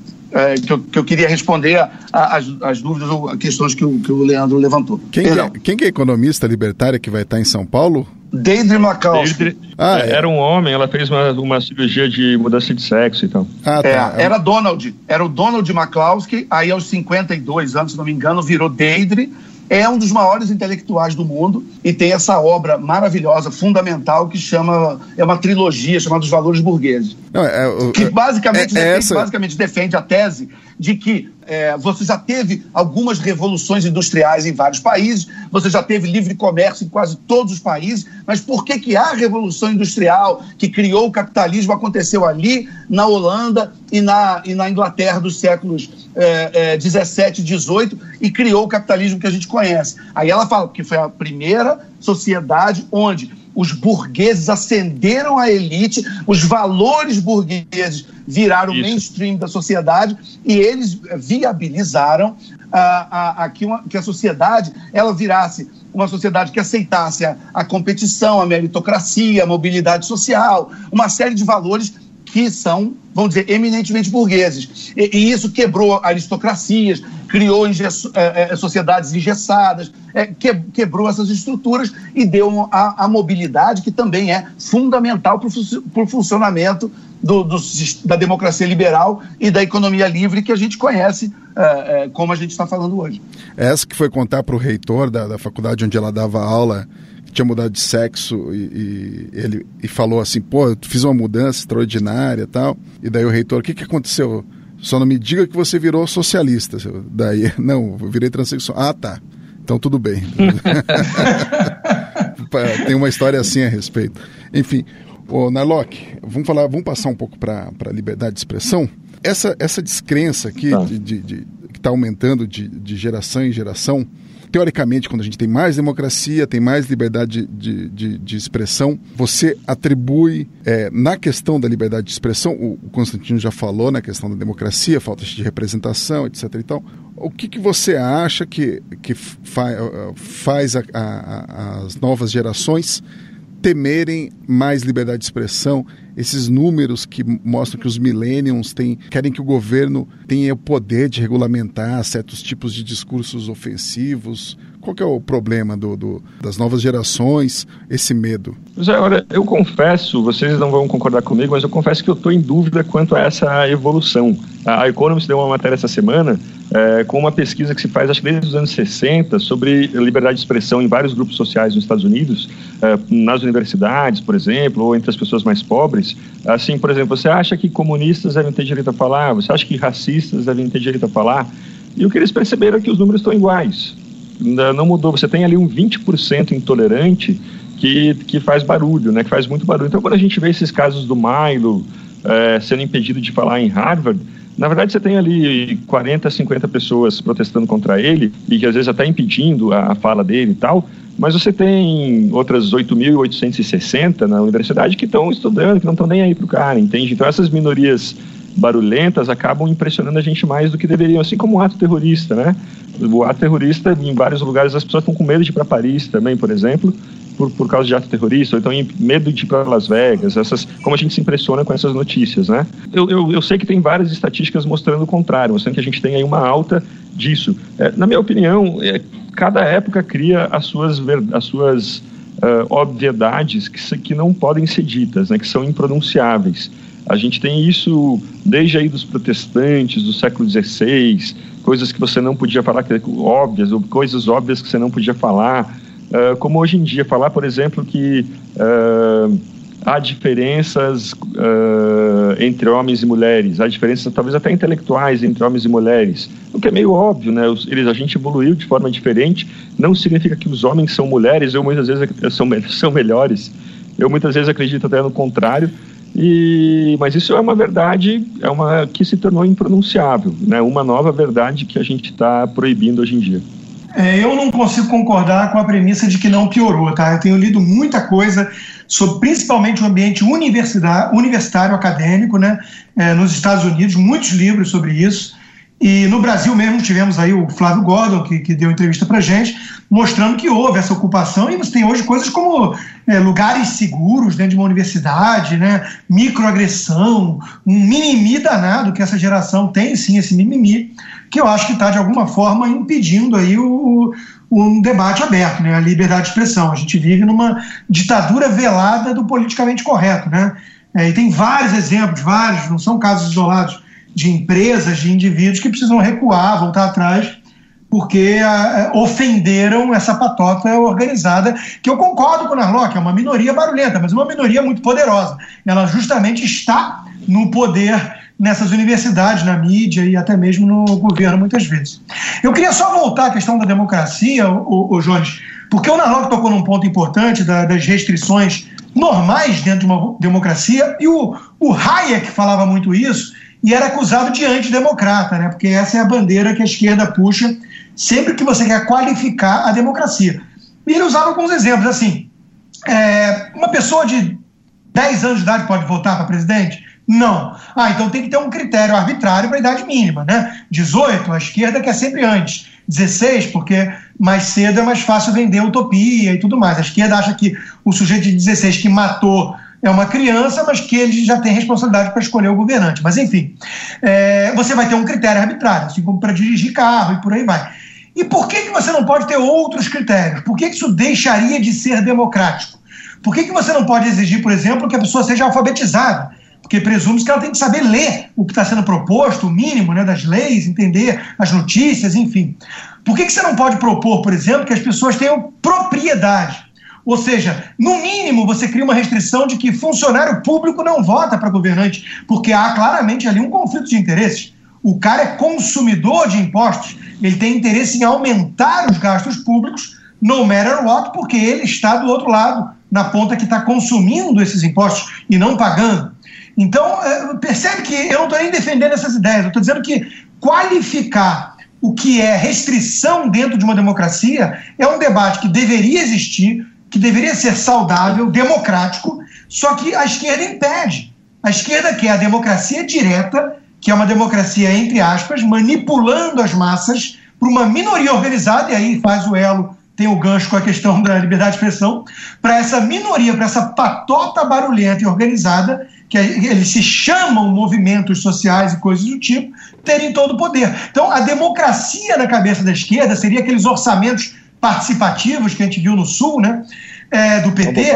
Que, eu, que, eu, queria responder às dúvidas ou questões que o, que o Leandro levantou.
Quem, é, quem é economista libertária que vai estar em São Paulo?
Deidre Makowski.
Ah, é. Era um homem, ela fez uma, uma cirurgia de mudança de sexo e então.
tal. Ah, tá. É, era Donald, era o Donald McCloskey, aí aos 52 anos, se não me engano, virou Deidre, é um dos maiores intelectuais do mundo e tem essa obra maravilhosa, fundamental, que chama. É uma trilogia chamada Os Valores Burgueses. Não, é, que basicamente, é, é defende, essa... basicamente defende a tese de que é, você já teve algumas revoluções industriais em vários países, você já teve livre comércio em quase todos os países, mas por que, que a revolução industrial que criou o capitalismo aconteceu ali, na Holanda e na, e na Inglaterra dos séculos é, é, 17 e 18 e criou o capitalismo que a gente conhece? Aí ela fala que foi a primeira sociedade onde os burgueses ascenderam à elite, os valores burgueses viraram o mainstream da sociedade e eles viabilizaram a, a, a, que, uma, que a sociedade ela virasse uma sociedade que aceitasse a, a competição, a meritocracia, a mobilidade social, uma série de valores que são, vamos dizer, eminentemente burgueses. E, e isso quebrou aristocracias, criou é, é, sociedades engessadas, é, que, quebrou essas estruturas e deu a, mobilidade que também é fundamental para o funcionamento do, do, da democracia liberal e da economia livre que a gente conhece como a gente está falando hoje.
Essa que foi contar para o reitor da, da faculdade onde ela dava aula tinha mudado de sexo e, e, ele e falou assim, pô, fiz uma mudança extraordinária e tal. E daí o reitor, o que, que aconteceu? Só não me diga que você virou socialista. Daí, [laughs] não, eu virei transexual. Ah, tá. Então tudo bem. [laughs] Tem uma história assim a respeito. Enfim, o Narlock, vamos falar, vamos passar um pouco para a liberdade de expressão. Essa, essa descrença aqui tá. de, de, de, que está aumentando de, de geração em geração, teoricamente, quando a gente tem mais democracia, tem mais liberdade de, de, de expressão, você atribui, é, na questão da liberdade de expressão, o, o Constantino já falou na questão da democracia, falta de representação, etc. E tal. O que, que você acha que, que fa, faz a, a, as novas gerações temerem mais liberdade de expressão, esses números que mostram que os millennials têm, querem que o governo tenha o poder de regulamentar certos tipos de discursos ofensivos. Qual é o problema do, do, das novas gerações, esse medo?
José, olha, eu confesso, vocês não vão concordar comigo, mas eu confesso que eu estou em dúvida quanto a essa evolução. A Economist deu uma matéria essa semana é, com uma pesquisa que se faz, acho que desde os anos 60, sobre liberdade de expressão em vários grupos sociais nos Estados Unidos, é, nas universidades, por exemplo, ou entre as pessoas mais pobres. Assim, por exemplo, você acha que comunistas devem ter direito a falar? Você acha que racistas devem ter direito a falar? E o que eles perceberam é que os números estão iguais não mudou. Você tem ali um 20% intolerante que, que faz barulho, né? Que faz muito barulho. Então, quando a gente vê esses casos do Milo é, sendo impedido de falar em Harvard, na verdade, você tem ali 40, 50 pessoas protestando contra ele e que às vezes até impedindo a, a fala dele e tal, mas você tem outras 8.860 na universidade que estão estudando, que não estão nem aí para o cara, entende? Então, essas minorias barulhentas acabam impressionando a gente mais do que deveriam, assim como o ato terrorista, né? O ato terrorista, em vários lugares, as pessoas estão com medo de ir para Paris também, por exemplo, por, por causa de ato terrorista, ou então medo de ir para Las Vegas, essas, como a gente se impressiona com essas notícias, né? Eu, eu, eu sei que tem várias estatísticas mostrando o contrário, mostrando que a gente tem aí uma alta disso. É, na minha opinião, é, cada época cria as suas, as suas uh, obviedades que, que não podem ser ditas, né, que são impronunciáveis. A gente tem isso desde aí dos protestantes do século XVI, coisas que você não podia falar, óbvias, ou coisas óbvias que você não podia falar, uh, como hoje em dia, falar, por exemplo, que uh, há diferenças uh, entre homens e mulheres, há diferenças talvez até intelectuais entre homens e mulheres, o que é meio óbvio, né? Os, eles, a gente evoluiu de forma diferente, não significa que os homens são mulheres, eu muitas vezes são, [laughs] são melhores, eu muitas vezes acredito até no contrário, e, mas isso é uma verdade é uma que se tornou impronunciável, né? uma nova verdade que a gente está proibindo hoje em dia.
É, eu não consigo concordar com a premissa de que não piorou, tá? Eu tenho lido muita coisa sobre principalmente o ambiente universitário acadêmico, né? É, nos Estados Unidos, muitos livros sobre isso. E no Brasil mesmo tivemos aí o Flávio Gordon, que, que deu entrevista para gente, mostrando que houve essa ocupação e você tem hoje coisas como é, lugares seguros dentro de uma universidade, né, microagressão, um mimimi danado que essa geração tem sim, esse mimimi, que eu acho que está de alguma forma impedindo aí o, um debate aberto, né, a liberdade de expressão. A gente vive numa ditadura velada do politicamente correto, né, é, e tem vários exemplos, vários, não são casos isolados de empresas, de indivíduos que precisam recuar, voltar atrás, porque uh, ofenderam essa patota organizada, que eu concordo com o Narlock, é uma minoria barulhenta, mas uma minoria muito poderosa. Ela justamente está no poder nessas universidades, na mídia e até mesmo no governo, muitas vezes. Eu queria só voltar à questão da democracia, o, o Jones, porque o Narlock tocou num ponto importante da, das restrições normais dentro de uma democracia, e o, o Hayek falava muito isso, e era acusado de antidemocrata, né? porque essa é a bandeira que a esquerda puxa sempre que você quer qualificar a democracia. E ele usava alguns exemplos, assim, é, uma pessoa de 10 anos de idade pode votar para presidente? Não. Ah, então tem que ter um critério arbitrário para a idade mínima, né? 18, a esquerda quer sempre antes. 16, porque mais cedo é mais fácil vender utopia e tudo mais. A esquerda acha que o sujeito de 16 que matou é uma criança, mas que ele já tem responsabilidade para escolher o governante. Mas, enfim, é, você vai ter um critério arbitrário, assim como para dirigir carro e por aí vai. E por que, que você não pode ter outros critérios? Por que, que isso deixaria de ser democrático? Por que, que você não pode exigir, por exemplo, que a pessoa seja alfabetizada? Porque presume que ela tem que saber ler o que está sendo proposto, o mínimo né, das leis, entender as notícias, enfim. Por que, que você não pode propor, por exemplo, que as pessoas tenham propriedade? Ou seja, no mínimo você cria uma restrição de que funcionário público não vota para governante, porque há claramente ali um conflito de interesses. O cara é consumidor de impostos, ele tem interesse em aumentar os gastos públicos, no matter what, porque ele está do outro lado, na ponta que está consumindo esses impostos e não pagando. Então, é, percebe que eu não estou nem defendendo essas ideias, eu estou dizendo que qualificar o que é restrição dentro de uma democracia é um debate que deveria existir, que deveria ser saudável, democrático, só que a esquerda impede. A esquerda quer a democracia direta, que é uma democracia, entre aspas, manipulando as massas para uma minoria organizada, e aí faz o elo, tem o gancho com a questão da liberdade de expressão, para essa minoria, para essa patota barulhenta e organizada, que eles se chamam movimentos sociais e coisas do tipo, terem todo o poder. Então, a democracia na cabeça da esquerda seria aqueles orçamentos participativos que a gente viu no Sul, né? É, do PT.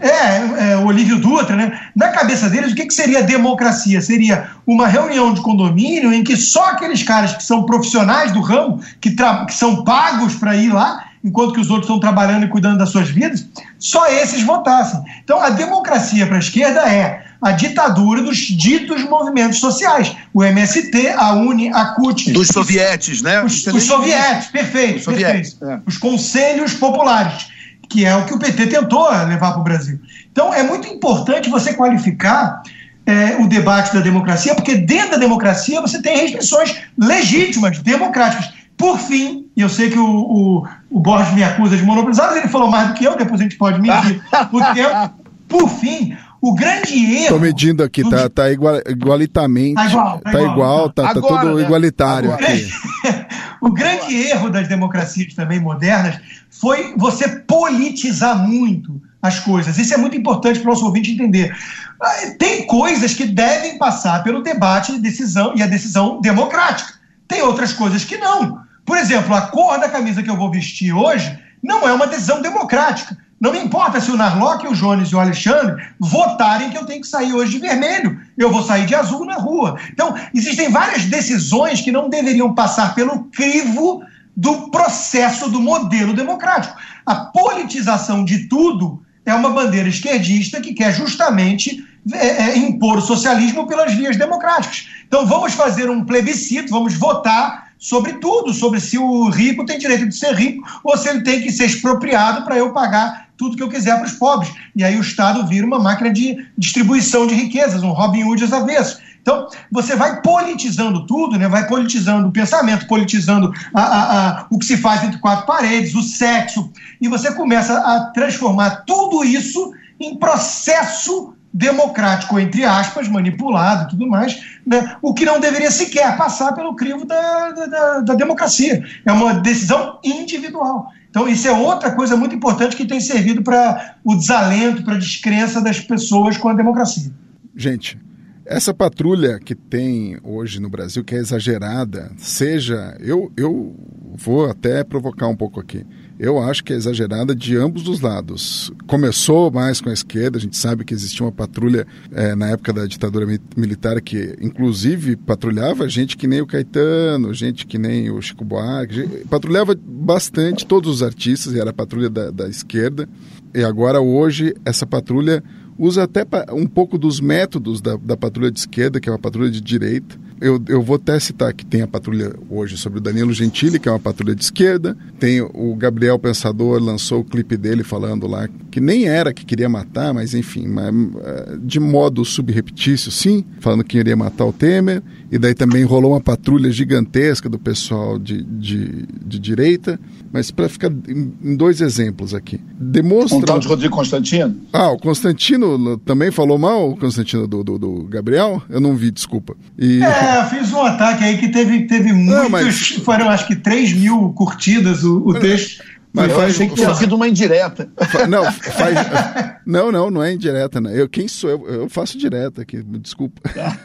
É, é, o Olívio Dutra, né? Na cabeça deles, o que, que seria democracia? Seria uma reunião de condomínio em que só aqueles caras que são profissionais do ramo, que, que são pagos para ir lá, enquanto que os outros estão trabalhando e cuidando das suas vidas, só esses votassem. Então, a democracia para a esquerda é a ditadura dos ditos movimentos sociais. O MST, a UNE, a CUT.
Dos sovietes, né?
Os, os sovietes, perfeito. Os, sovietes, perfeito. É. os conselhos populares, que é o que o PT tentou levar para o Brasil. Então, é muito importante você qualificar é, o debate da democracia, porque dentro da democracia você tem restrições legítimas, democráticas. Por fim, e eu sei que o, o, o Borges me acusa de monopolizar, mas ele falou mais do que eu, depois a gente pode medir o [laughs] tempo. Por fim, o grande erro.
Estou medindo aqui, do... tá, tá igual, igualitamente. Tá igual, tá, tá igual, igual tá, tá, tudo né? igualitário
Agora.
aqui. [laughs]
o grande erro das democracias também modernas foi você politizar muito as coisas. Isso é muito importante para o nosso ouvinte entender. Ah, tem coisas que devem passar pelo debate e decisão e a decisão democrática. Tem outras coisas que não. Por exemplo, a cor da camisa que eu vou vestir hoje não é uma decisão democrática. Não me importa se o Narlock, o Jones e o Alexandre votarem que eu tenho que sair hoje de vermelho. Eu vou sair de azul na rua. Então, existem várias decisões que não deveriam passar pelo crivo do processo do modelo democrático. A politização de tudo é uma bandeira esquerdista que quer justamente é, é, impor o socialismo pelas vias democráticas. Então, vamos fazer um plebiscito, vamos votar sobre tudo, sobre se o rico tem direito de ser rico ou se ele tem que ser expropriado para eu pagar tudo que eu quiser para os pobres. E aí o Estado vira uma máquina de distribuição de riquezas, um Robin Hood às avessas. Então, você vai politizando tudo, né? vai politizando o pensamento, politizando a, a, a, o que se faz entre quatro paredes, o sexo, e você começa a transformar tudo isso em processo democrático, entre aspas, manipulado e tudo mais, né, o que não deveria sequer passar pelo crivo da, da, da, democracia. É uma decisão individual. Então, isso é outra coisa muito importante que tem servido para o desalento, para a descrença das pessoas com a democracia.
Gente, essa patrulha que tem hoje no Brasil, que é exagerada, seja. Eu, eu vou até provocar um pouco aqui eu acho que é exagerada de ambos os lados. Começou mais com a esquerda, a gente sabe que existia uma patrulha é, na época da ditadura militar que, inclusive, patrulhava gente que nem o Caetano, gente que nem o Chico Buarque, gente, patrulhava bastante todos os artistas, e era a patrulha da, da esquerda. E agora, hoje, essa patrulha usa até um pouco dos métodos da, da patrulha de esquerda, que é uma patrulha de direita eu, eu vou até citar que tem a patrulha hoje sobre o Danilo Gentili, que é uma patrulha de esquerda. Tem o Gabriel Pensador, lançou o clipe dele falando lá que nem era que queria matar, mas enfim, eh, de modo subreptício, sim, falando que iria matar o Temer. E daí também rolou uma patrulha gigantesca do pessoal de, de, de direita. Mas para ficar em, em, dois exemplos aqui. Demonstra. Um
tal de Rodrigo Constantino?
Ah, o Constantino também falou mal, o Constantino do, do, do Gabriel? Eu não vi, desculpa.
E... É, fiz um ataque aí que teve, teve muitos. Não, mas... Foram acho que 3 mil curtidas o, o texto.
Mas eu faz, achei que tinha sido uma indireta.
Não, faz, [laughs] não, não, não é indireta. Não. Eu, quem sou eu? Eu faço direta aqui, desculpa.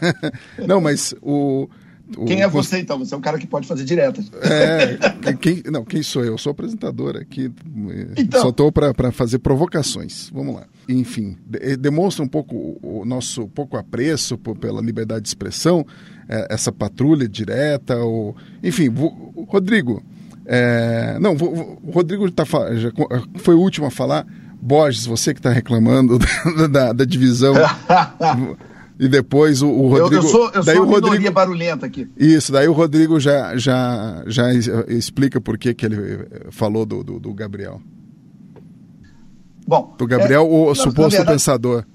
[laughs] Não, mas o.
o quem é você, então? Você é um cara que pode fazer diretas.
É, quem, não, quem sou eu? Eu sou apresentador aqui. Então. Só estou para fazer provocações. Vamos lá. Enfim, de, demonstra um pouco o nosso pouco apreço por, pela liberdade de expressão, é, essa patrulha direta. Ou, enfim, Rodrigo, é, não, o Rodrigo tá, já foi o último a falar. Borges, você que está reclamando [laughs] da, da, da divisão. [laughs] e depois o, o Rodrigo. Eu,
eu sou, eu daí sou o Rodrigo, barulhenta aqui.
Isso, daí o Rodrigo já, já, já explica por que, que ele falou do, do, do Gabriel.
Bom.
Do Gabriel, é, o suposto verdade, pensador.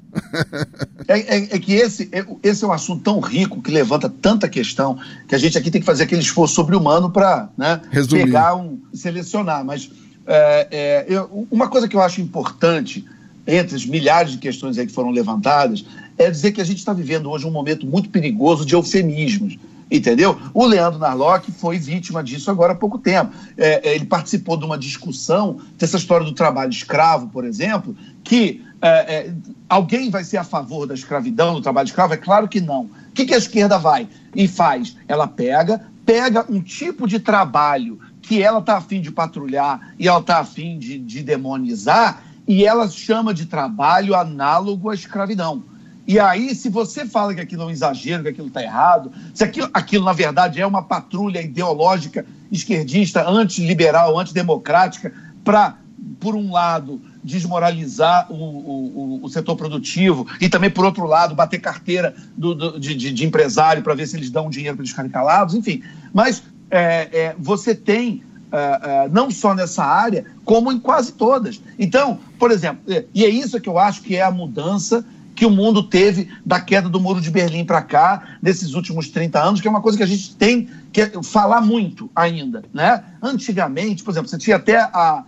É, é, é, que esse, é, esse é um assunto tão rico que levanta tanta questão que a gente aqui tem que fazer aquele esforço sobre-humano para né, pegar um, selecionar. Mas é, é, eu, uma coisa que eu acho importante entre as milhares de questões aí que foram levantadas é dizer que a gente está vivendo hoje um momento muito perigoso de eufemismos. Entendeu? O Leandro Narlock foi vítima disso agora há pouco tempo. É, ele participou de uma discussão dessa história do trabalho escravo, por exemplo, que é, é, alguém vai ser a favor da escravidão, do trabalho escravo? É claro que não. O que, que a esquerda vai e faz? Ela pega, pega um tipo de trabalho que ela está afim de patrulhar e ela está afim de, de demonizar e ela chama de trabalho análogo à escravidão. E aí, se você fala que aquilo é um exagero, que aquilo está errado, se aquilo, aquilo, na verdade, é uma patrulha ideológica esquerdista, antiliberal, antidemocrática, para, por um lado, desmoralizar o, o, o, setor produtivo e também, por outro lado, bater carteira do, do, de, de, empresário para ver se eles dão dinheiro para eles ficarem calados, enfim. Mas é, é, você tem, é, é, não só nessa área, como em quase todas. Então, por exemplo, é, e é isso que eu acho que é a mudança que o mundo teve da queda do Muro de Berlim para cá, nesses últimos 30 anos, que é uma coisa que a gente tem que falar muito ainda. Né? Antigamente, por exemplo, você tinha até a,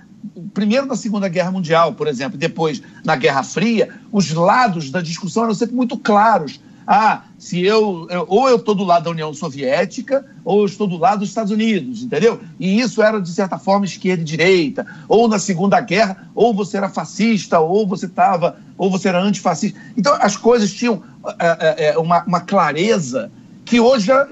primeiro na Segunda Guerra Mundial, por exemplo, depois na Guerra Fria, os lados da discussão eram sempre muito claros. ah, se eu, eu ou eu estou do lado da União Soviética ou eu estou do lado dos Estados Unidos, entendeu? E isso era de certa forma esquerda e direita, ou na Segunda Guerra, ou você era fascista, ou você estava, ou você era antifascista. Então as coisas tinham é, é, uma, uma clareza que hoje já,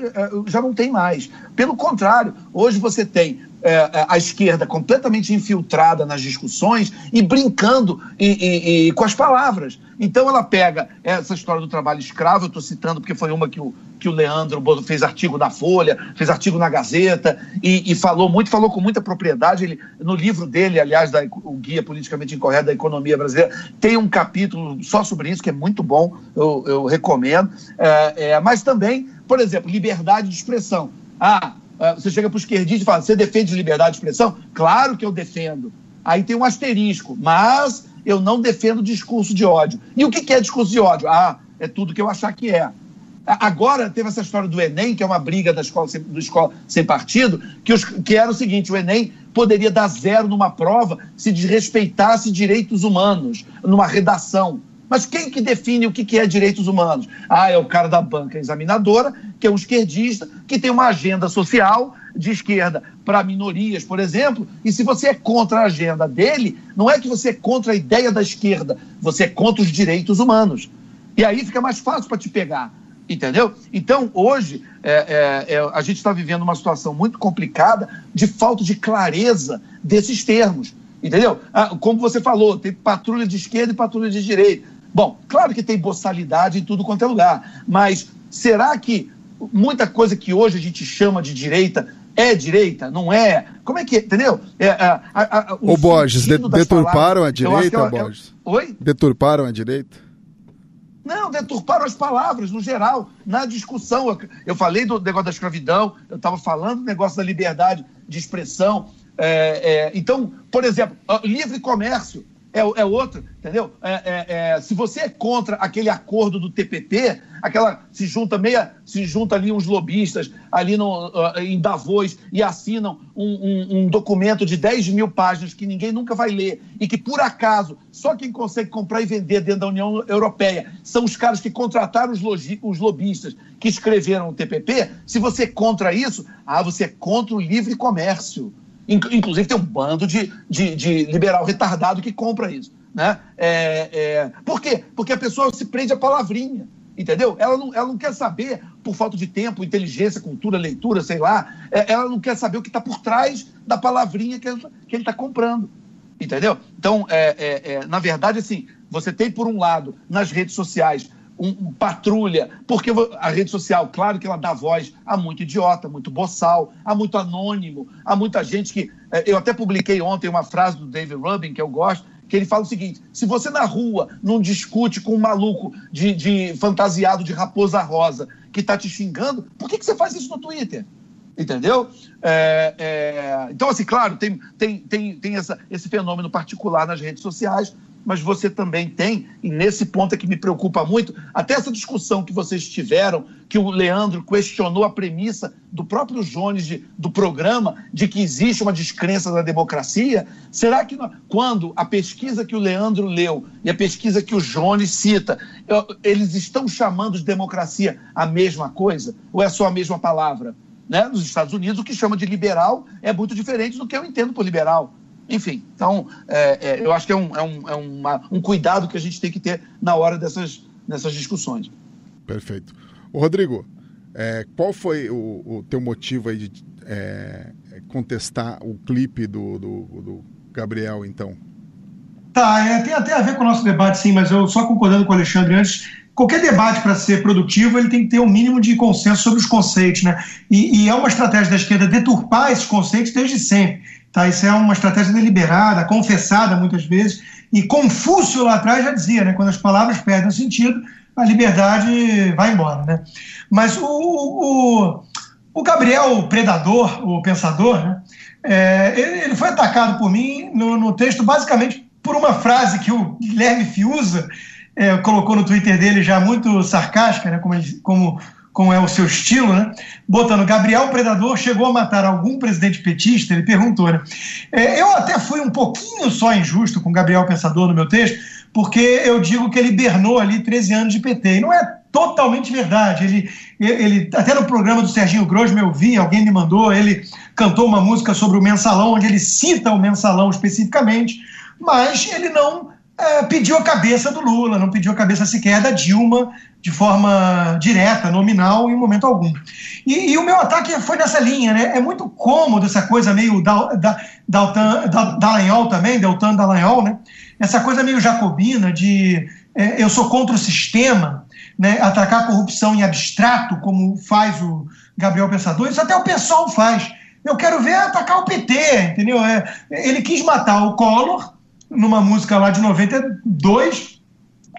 já não tem mais. Pelo contrário, hoje você tem é, é, a esquerda completamente infiltrada nas discussões e brincando e, e, e, com as palavras. Então ela pega essa história do trabalho escravo, eu estou citando porque foi uma que o, que o Leandro fez artigo na Folha, fez artigo na Gazeta e, e falou muito, falou com muita propriedade. Ele, no livro dele, aliás, da, o Guia Politicamente Incorreto da Economia Brasileira, tem um capítulo só sobre isso, que é muito bom, eu, eu recomendo. É, é, mas também, por exemplo, liberdade de expressão. Ah, ah, você chega para o esquerdista e fala: você defende liberdade de expressão? Claro que eu defendo. Aí tem um asterisco, mas eu não defendo discurso de ódio. E o que é discurso de ódio? Ah, é tudo que eu achar que é. Agora teve essa história do Enem, que é uma briga da escola sem, do escola sem partido, que, os, que era o seguinte: o Enem poderia dar zero numa prova se desrespeitasse direitos humanos, numa redação. Mas quem que define o que é direitos humanos? Ah, é o cara da banca examinadora, que é um esquerdista, que tem uma agenda social de esquerda para minorias, por exemplo, e se você é contra a agenda dele, não é que você é contra a ideia da esquerda, você é contra os direitos humanos. E aí fica mais fácil para te pegar, entendeu? Então, hoje, é, é, é, a gente está vivendo uma situação muito complicada de falta de clareza desses termos. Entendeu? Ah, como você falou, tem patrulha de esquerda e patrulha de direita. Bom, claro que tem boçalidade em tudo quanto é lugar, mas será que muita coisa que hoje a gente chama de direita é direita? Não é? Como é que, entendeu? É,
a, a, a, o Borges, de, deturparam palavras, a direita, ela, Borges? Oi? Deturparam a direita?
Não, deturparam as palavras, no geral, na discussão. Eu, eu falei do negócio da escravidão, eu estava falando do negócio da liberdade de expressão. É, é, então, por exemplo, livre comércio é, é outro, entendeu? É, é, é, se você é contra aquele acordo do TPP, aquela se junta meia, se junta ali uns lobistas ali no, uh, em Davos e assinam um, um, um, documento de 10 mil páginas que ninguém nunca vai ler e que por acaso só quem consegue comprar e vender dentro da União Europeia são os caras que contrataram os, logi, os lobistas que escreveram o TPP. Se você é contra isso, ah, você é contra o livre comércio. Inclusive, tem um bando de, de, de liberal retardado que compra isso. Né? É, é, por quê? Porque a pessoa se prende a palavrinha. Entendeu? Ela não, ela não quer saber, por falta de tempo, inteligência, cultura, leitura, sei lá, é, ela não quer saber o que está por trás da palavrinha que, que ele está comprando. Entendeu? Então, é, é, é, na verdade, assim, você tem, por um lado, nas redes sociais, um, um, patrulha, porque a rede social, claro que ela dá voz a muito idiota, muito boçal, a muito anônimo, a muita gente que. Eh, eu até publiquei ontem uma frase do David Rubin, que eu gosto, que ele fala o seguinte: se você na rua não discute com um maluco de, de fantasiado de raposa rosa que está te xingando, por que, que você faz isso no Twitter? Entendeu? É, é, então, assim, claro, tem, tem, tem, tem essa, esse fenômeno particular nas redes sociais, mas você também tem, e nesse ponto é que me preocupa muito, até essa discussão que vocês tiveram, que o Leandro questionou a premissa do próprio Jones de, do programa de que existe uma descrença da democracia. Será que quando a pesquisa que o Leandro leu e a pesquisa que o Jones cita, eles estão chamando de democracia a mesma coisa? Ou é só a mesma palavra? Né? Nos Estados Unidos, o que chama de liberal é muito diferente do que eu entendo por liberal. Enfim, então, é, é, eu acho que é, um, é, um, é uma, um cuidado que a gente tem que ter na hora dessas, dessas discussões.
Perfeito. Ô, Rodrigo, é, qual foi o, o, teu motivo aí de é, contestar o clipe do, do, do Gabriel, então?
Tá, é, tem até a ver com o nosso debate, sim, mas eu só concordando com o Alexandre antes, qualquer debate para ser produtivo ele tem que ter um mínimo de consenso sobre os conceitos, né? E, e, é uma estratégia da esquerda deturpar esses conceitos desde sempre. Tá? Isso é uma estratégia deliberada, confessada muitas vezes. E Confúcio lá atrás já dizia, né, quando as palavras perdem o sentido, a liberdade vai embora. Né? Mas o, o, o Gabriel o Predador, o Pensador, né, é, ele, ele, foi atacado por mim no, no, texto basicamente por uma frase que o Guilherme Fiuza é, colocou no Twitter dele já muito sarcástica, né, como, ele, como como é o seu estilo, né? Botando Gabriel Predador chegou a matar algum presidente petista? Ele perguntou, né? É, eu até fui um pouquinho só injusto com Gabriel Pensador no meu texto, porque eu digo que ele hibernou ali 13 anos de PT. E não é totalmente verdade. Ele, ele até no programa do Serginho Grosme eu vi, alguém me mandou, ele cantou uma música sobre o mensalão, onde ele cita o mensalão especificamente, mas ele não é, pediu a cabeça do Lula, não pediu a cabeça sequer da Dilma de forma direta, nominal, em momento algum. E, e o meu ataque foi nessa linha, né? É muito cômodo essa coisa meio da, da, da, da, Dallagnol também, Deltan Dallagnol, né? Essa coisa meio jacobina de é, eu sou contra o sistema, né? atacar a corrupção em abstrato, como faz o Gabriel Pensador, isso até o pessoal faz. Eu quero ver atacar o PT, entendeu? É, ele quis matar o Collor, numa música lá de 92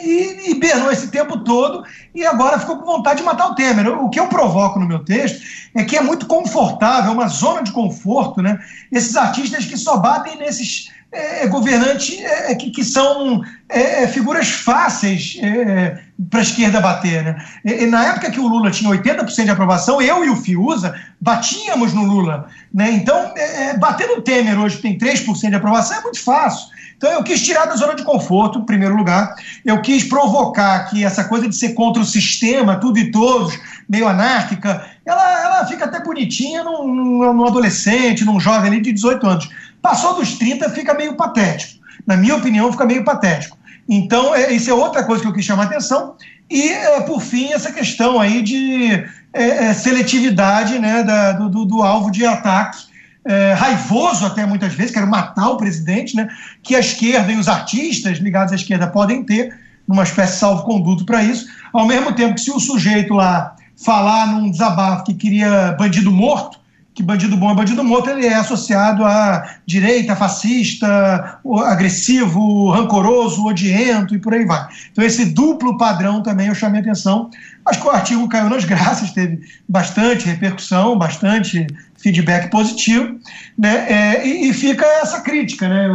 e hibernou esse tempo todo e agora ficou com vontade de matar o Temer. O que eu provoco no meu texto é que é muito confortável, uma zona de conforto, né? Esses artistas que só batem nesses é, governantes é, que, que, são é, é figuras fáceis é, para a esquerda bater. Né? E, na época que o Lula tinha 80% de aprovação, eu e o Fiuza batíamos no Lula. Né? Então, é, bater no Temer hoje, que tem 3% de aprovação, é muito fácil. Então eu quis tirar da zona de conforto, em primeiro lugar. Eu quis provocar que essa coisa de ser contra o sistema, tudo e todos, meio anárquica, ela, ela fica até bonitinha num, num adolescente, num jovem ali de 18 anos. Passou dos 30, fica meio patético. Na minha opinião, fica meio patético. Então, é, isso é outra coisa que eu quis chamar a atenção. E, é, por fim, essa questão aí de é, é seletividade né, da, do, do, alvo de ataque é, raivoso até muitas vezes, quero matar o presidente, né, que a esquerda e os artistas ligados à esquerda podem ter, numa espécie de salvo-conduto para isso, ao mesmo tempo que se o sujeito lá falar num desabafo que queria bandido morto, que bandido bom é bandido morto, ele é associado à direita, fascista, agressivo, rancoroso, odiento e por aí vai. Então, esse duplo padrão também eu chamei atenção. Acho que o artigo caiu nas [laughs] graças, teve bastante repercussão, bastante feedback positivo, né? É, e, e, fica essa crítica, né?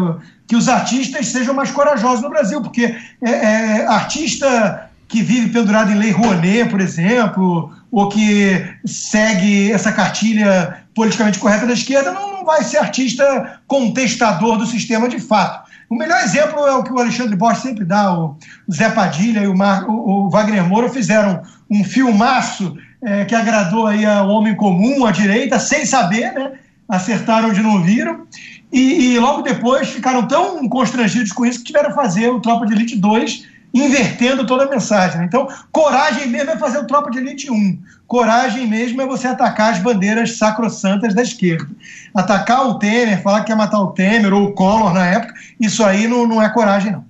Que os artistas sejam mais corajosos no Brasil, porque é, é, artista que vive pendurado em lei Rouanet, por exemplo, ou que segue essa cartilha politicamente correta da esquerda, não, não vai ser artista contestador do sistema de fato. O melhor exemplo é o que o Alexandre Bosch sempre dá, o Zé Padilha e o, Mar, o, o Wagner Moura fizeram um filmaço é, que agradou aí ao homem comum, à direita, sem saber, né? Acertaram onde não viram. E, e, logo depois ficaram tão constrangidos com isso que tiveram que fazer o Tropa de Elite 2, invertendo toda a mensagem. Né? Então, coragem mesmo é fazer o Tropa de Elite 1. Coragem mesmo é você atacar as bandeiras sacrossantas da esquerda. Atacar o Temer, falar que quer matar o Temer ou o Collor na época, isso aí não, não é coragem, não.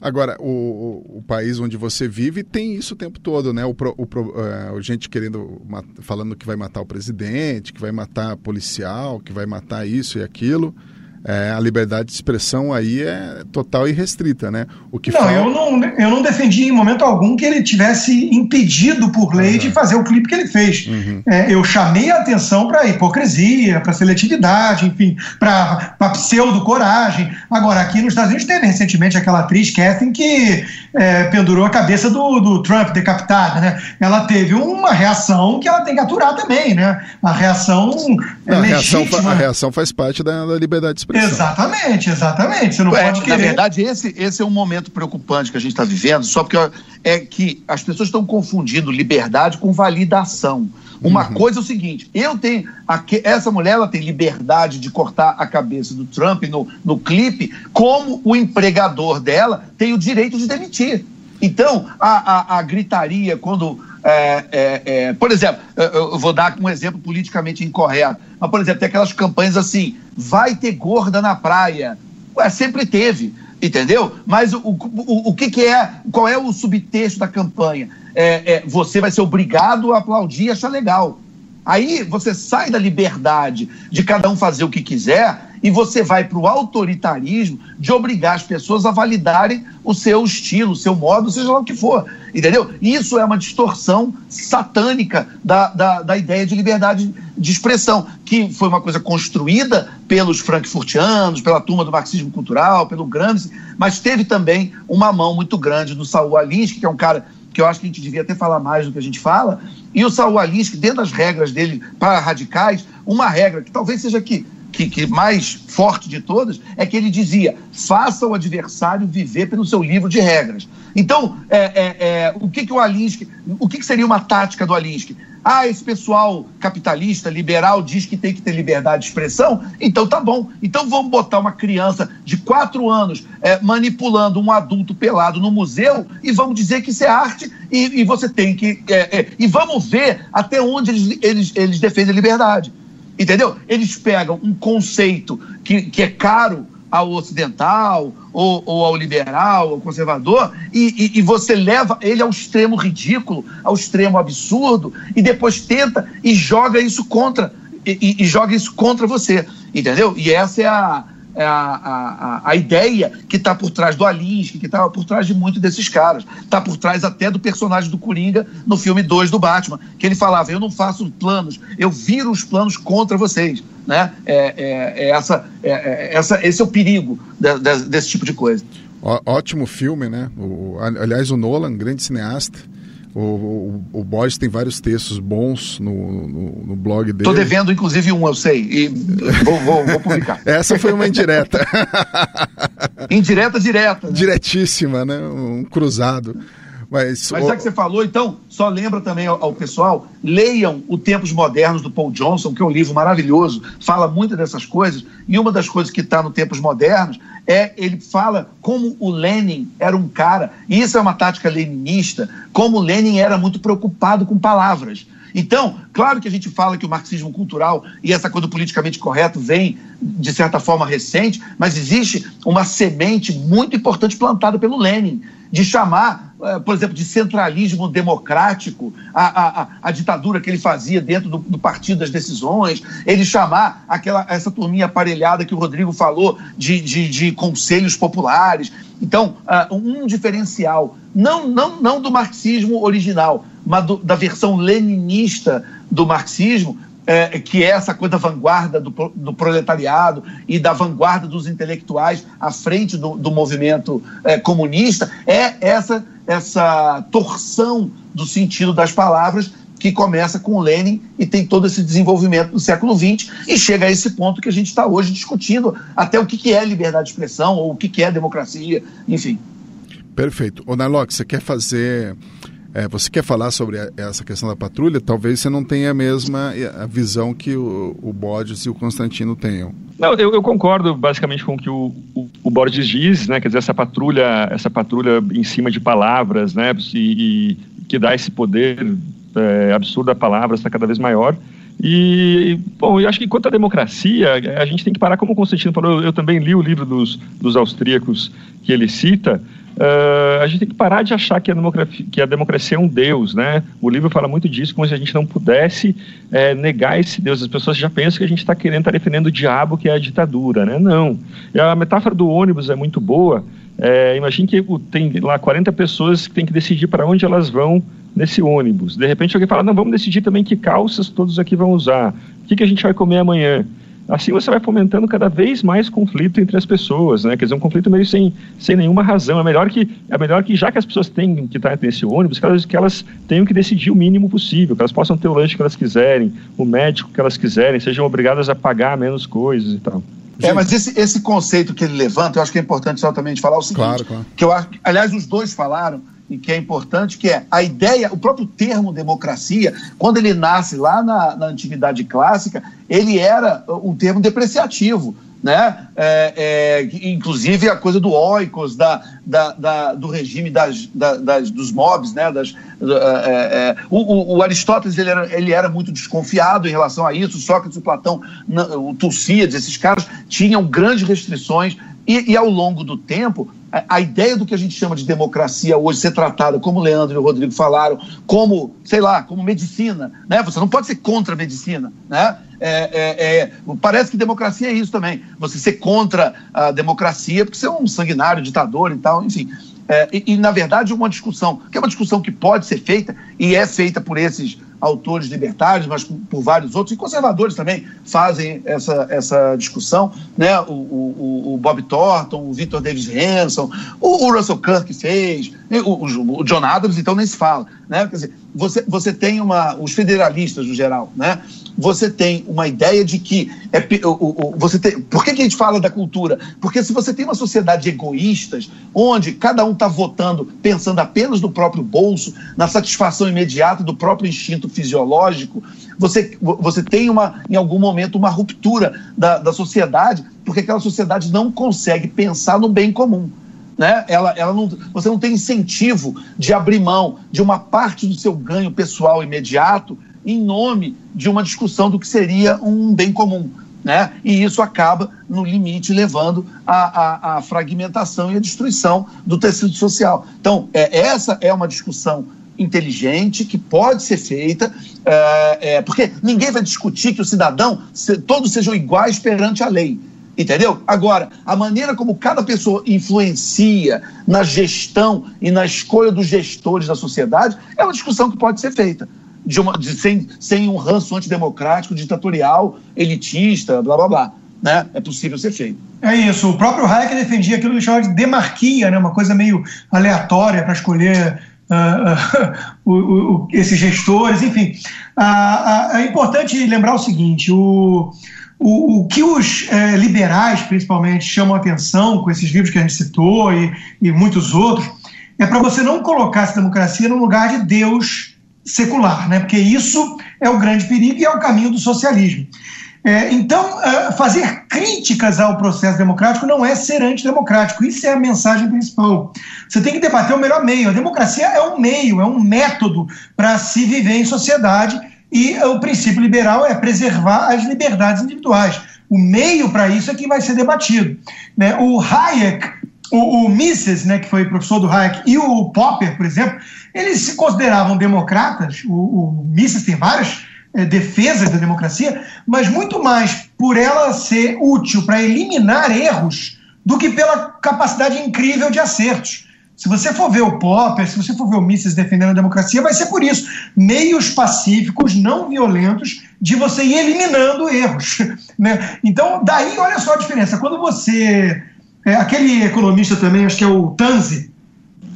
Agora, o, o, o, país onde você vive tem isso o tempo todo, né? O, o, uh, gente querendo, falando que vai matar o presidente, que vai matar policial, que vai matar isso e aquilo é, a liberdade de expressão aí é total e restrita, né?
O que não, fala... eu não, eu não defendi em momento algum que ele tivesse impedido por lei uhum. de fazer o clipe que ele fez. Uhum. É, eu chamei a atenção para hipocrisia, para seletividade, enfim, para pseudo-coragem. Agora, aqui nos Estados Unidos teve recentemente aquela atriz Catherine que é, pendurou a cabeça do, do Trump decapitada, né? Ela teve uma reação que ela tem que aturar também, né? A reação é
a, reação a reação faz parte da, da liberdade de expressão.
Exatamente, exatamente. Você não é, pode querer.
Na verdade, esse, esse é um momento preocupante que a gente está vivendo, só porque é que as pessoas estão confundindo liberdade com validação. Uma uhum. coisa é o seguinte: eu tenho. essa mulher ela tem liberdade de cortar a cabeça do Trump no, no clipe, como o empregador dela tem o direito de demitir. Então, a, a, a gritaria, quando é, é, é, por exemplo, eu vou dar um exemplo politicamente incorreto, mas, por exemplo, tem aquelas campanhas assim: vai ter gorda na praia. Ué, sempre teve, entendeu? Mas o, o, o que, que é, qual é o subtexto da campanha? É, é, você vai ser obrigado a aplaudir e achar legal. Aí você sai da liberdade de cada um fazer o que quiser e você vai para o autoritarismo de obrigar as pessoas a validarem o seu estilo, o seu modo, seja lá o que for. Entendeu? Isso é uma distorção satânica da, da, da ideia de liberdade de expressão, que foi uma coisa construída pelos frankfurtianos, pela turma do marxismo cultural, pelo Gramsci, mas teve também uma mão muito grande do Saul Alinsky, que é um cara que eu acho que a gente devia até falar mais do que a gente fala, e o Saul Alinsky, dentro das regras dele para radicais, uma regra que talvez seja que que, que, mais forte de todas é que ele dizia: faça o adversário viver pelo seu livro de regras. Então, é, é, é, o que, que o Alinsky, o que, que seria uma tática do Alinsky? Ah, esse pessoal capitalista, liberal, diz que tem que ter liberdade de expressão. Então tá bom. Então vamos botar uma criança de quatro anos é, manipulando um adulto pelado no museu e vamos dizer que isso é arte e, e você tem que. É, é, e vamos ver até onde eles, eles, eles defendem a liberdade. Entendeu? Eles pegam um conceito que, que é caro ao ocidental, ou, ou ao liberal, ao conservador, e, e, e, você leva ele ao extremo ridículo, ao extremo absurdo, e depois tenta e joga isso contra, e, e joga isso contra você, entendeu? E essa é a, a, a, a ideia que está por trás do Alinsky, que está por trás de muitos desses caras. Está por trás até do personagem do Coringa no filme 2 do Batman, que ele falava: Eu não faço planos, eu viro os planos contra vocês. Né? É, é, é essa, é, é, essa, esse é o perigo de, de, desse tipo de coisa.
Ó, ótimo filme, né? O, aliás, o Nolan, grande cineasta o, o, o tem vários textos bons no, no, no blog dele.
Estou devendo, inclusive, um, eu sei. E vou, vou, vou publicar. [laughs]
Essa foi uma indireta. [laughs]
indireta direta.
Né? Diretíssima, né? Um cruzado.
Mas, Mas já que você falou, então, só lembra também ao, ao, pessoal, leiam O Tempos Modernos do Paul Johnson, que é um livro maravilhoso, fala muito dessas coisas, e uma das coisas que está no Tempos Modernos é ele fala como o Lenin era um cara, e isso é uma tática leninista, como o Lenin era muito preocupado com palavras. Então, claro que a gente fala que o marxismo cultural e essa coisa do politicamente correto vem, de certa forma, recente, mas existe uma semente muito importante plantada pelo Lenin, de chamar, eh, por exemplo, de centralismo democrático a, a, a ditadura que ele fazia dentro do, do, Partido das Decisões, ele chamar aquela, essa turminha aparelhada que o Rodrigo falou de, de, de conselhos populares. Então, uh, um diferencial, não, não, não do marxismo original, mas do, da versão leninista do marxismo, é, que é essa coisa da vanguarda do, do, proletariado e da vanguarda dos intelectuais à frente do, do movimento é, comunista, é essa, essa torção do sentido das palavras que começa com Lenin e tem todo esse desenvolvimento no século XX e chega a esse ponto que a gente está hoje discutindo até o que, que é liberdade de expressão ou o que, que é democracia, enfim.
Perfeito. O Narlock, você quer fazer é, você quer falar sobre a, essa questão da patrulha? Talvez você não tenha a mesma a visão que o, o Borges e o Constantino tenham.
Não, eu, eu concordo basicamente com o que o, o, o, Borges diz, né? Quer dizer, essa patrulha, essa patrulha em cima de palavras, né? E, e que dá esse poder é, absurdo a palavras está cada vez maior. E, bom, eu acho que quanto à democracia, a gente tem que parar, como o Constantino falou, eu, eu também li o livro dos, dos austríacos que ele cita, Uh, a gente tem que parar de achar que a, democracia, que a democracia é um Deus, né? O livro fala muito disso, como se a gente não pudesse é, negar esse Deus. As pessoas já pensam que a gente está querendo, estar tá defendendo o diabo, que é a ditadura, né? Não. E a metáfora do ônibus é muito boa. É, imagine que tem lá 40 pessoas que têm que decidir para onde elas vão nesse ônibus. De repente alguém fala, não, vamos decidir também que calças todos aqui vão usar. O que, que a gente vai comer amanhã? Assim você vai fomentando cada vez mais conflito entre as pessoas, né? Quer dizer, um conflito meio sem, sem nenhuma razão. É melhor que, é melhor que já que as pessoas têm que estar nesse ônibus, que elas, que elas tenham que decidir o mínimo possível, que elas possam ter o lanche que elas quiserem, o médico que elas quiserem, sejam obrigadas a pagar menos coisas e tal.
É, mas esse, esse conceito que ele levanta, eu acho que é importante exatamente falar o seguinte,
claro, claro.
que eu acho, aliás, os dois falaram, e que é importante, que é a ideia, o próprio termo democracia, quando ele nasce lá na, na antiguidade clássica, ele era um termo depreciativo. Né? É, é, inclusive a coisa do oikos, da, da, da do regime das, das, dos mobs, né? Das, é, é, o, o, Aristóteles ele era, ele era muito desconfiado em relação a isso, Sócrates, o Platão, o Tucídides, esses caras tinham grandes restrições e, e ao longo do tempo a, a, ideia do que a gente chama de democracia hoje ser tratada, como o Leandro e o Rodrigo falaram, como, sei lá, como medicina, né? Você não pode ser contra a medicina, né? É, é, é, parece que democracia é isso também. Você ser contra a democracia porque você é um sanguinário, ditador e tal, enfim. É, e, e, na verdade, uma discussão, que é uma discussão que pode ser feita e é feita por esses autores libertários, mas por, vários outros, e conservadores também fazem essa, essa discussão, né? o, o, o Bob Thornton, o Victor Davis Hanson, o, o Russell Kirk fez, O, o, John Adams, então, nem se fala. Né? Quer dizer, você, você tem uma. Os federalistas, no geral, né? você tem uma ideia de que. É, o, o, você tem, por que, que a gente fala da cultura? Porque se você tem uma sociedade de egoístas, onde cada um está votando pensando apenas no próprio bolso, na satisfação imediata do próprio instinto fisiológico, você, você tem uma, em algum momento uma ruptura da, da sociedade, porque aquela sociedade não consegue pensar no bem comum. Né? Ela, ela não, você não tem incentivo de abrir mão de uma parte do seu ganho pessoal imediato em nome de uma discussão do que seria um bem comum. Né? E isso acaba, no limite, levando à, fragmentação e à destruição do tecido social. Então, é, essa é uma discussão inteligente que pode ser feita, é, é, porque ninguém vai discutir que o cidadão, se, todos sejam iguais perante a lei. Entendeu? Agora, a maneira como cada pessoa influencia na gestão e na escolha dos gestores da sociedade é uma discussão que pode ser feita. De uma, de, sem, sem um ranço antidemocrático, ditatorial, elitista, blá blá blá. Né? É possível ser feito.
É isso. O próprio Hayek defendia aquilo que ele chamava de demarquia, né? uma coisa meio aleatória para escolher uh, uh, uh, esses gestores, enfim. é importante lembrar o seguinte: o o, o que os é, liberais, principalmente, chamam atenção com esses livros que a gente citou e, e muitos outros, é para você não colocar essa democracia no lugar de Deus secular, né? porque isso é o grande perigo e é o caminho do socialismo. É, então, é, fazer críticas ao processo democrático não é ser antidemocrático, isso é a mensagem principal. Você tem que debater o melhor meio. A democracia é um meio, é um método para se viver em sociedade e o princípio liberal é preservar as liberdades individuais. O meio para isso é que vai ser debatido. Né? O Hayek, o, o, Mises, né, que foi professor do Hayek, e o Popper, por exemplo, eles se consideravam democratas. O, o Mises tem várias é, defesas da democracia, mas muito mais por ela ser útil para eliminar erros do que pela capacidade incrível de acertos. Se você for ver o Popper, se você for ver o Mises defendendo a democracia, vai ser por isso. Meios pacíficos, não violentos, de você ir eliminando erros. [laughs] Né? Então, daí, olha só a diferença. Quando você. É, aquele economista também, acho que é o Tanzi,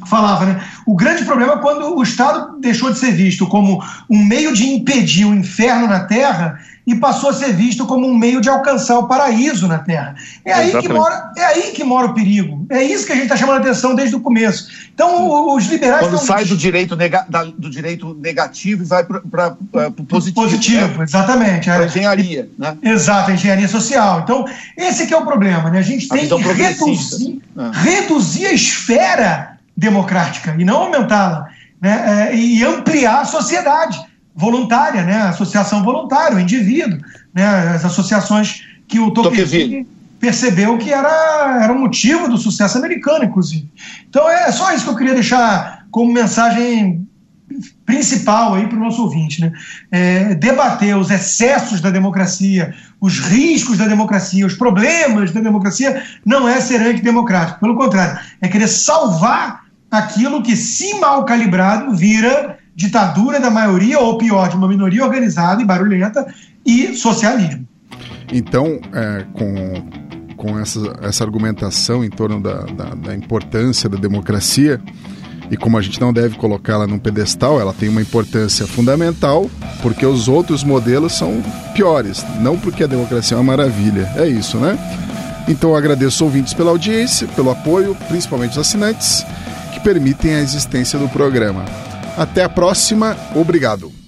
falava, né? O grande problema é quando o Estado deixou de ser visto como um meio de impedir o inferno na Terra e passou a ser visto como um meio de alcançar o paraíso na Terra. É aí, que mora, é aí que mora o perigo. É isso que a gente está chamando a atenção desde o começo. Então, os liberais.
Quando sai do direito, nega, do direito negativo e vai para o positivo.
Positivo, né? exatamente.
Para a engenharia. Né?
Exato, a engenharia social. Então, esse que é o problema. Né? A gente tem a que reduzir, ah. reduzir a esfera democrática e não aumentá-la. Né? É, e ampliar a sociedade voluntária, né? associação voluntária, o indivíduo, né? as associações que o Tocqueville percebeu que era, era um motivo do sucesso americano, inclusive. Então é só isso que eu queria deixar como mensagem principal aí para o nosso ouvinte, né? É, debater os excessos da democracia, os riscos da democracia, os problemas da democracia, não é ser antidemocrático. Pelo contrário, é querer salvar aquilo que, se mal calibrado, vira ditadura da maioria, ou pior, de uma minoria organizada e barulhenta, e socialismo.
Então, é, com, com essa, essa argumentação em torno da, da, da importância da democracia, e como a gente não deve colocá-la num pedestal, ela tem uma importância fundamental, porque os outros modelos são piores, não porque a democracia é uma maravilha. É isso, né? Então eu agradeço ouvintes pela audiência, pelo apoio, principalmente os assinantes, que permitem a existência do programa. Até a próxima, obrigado.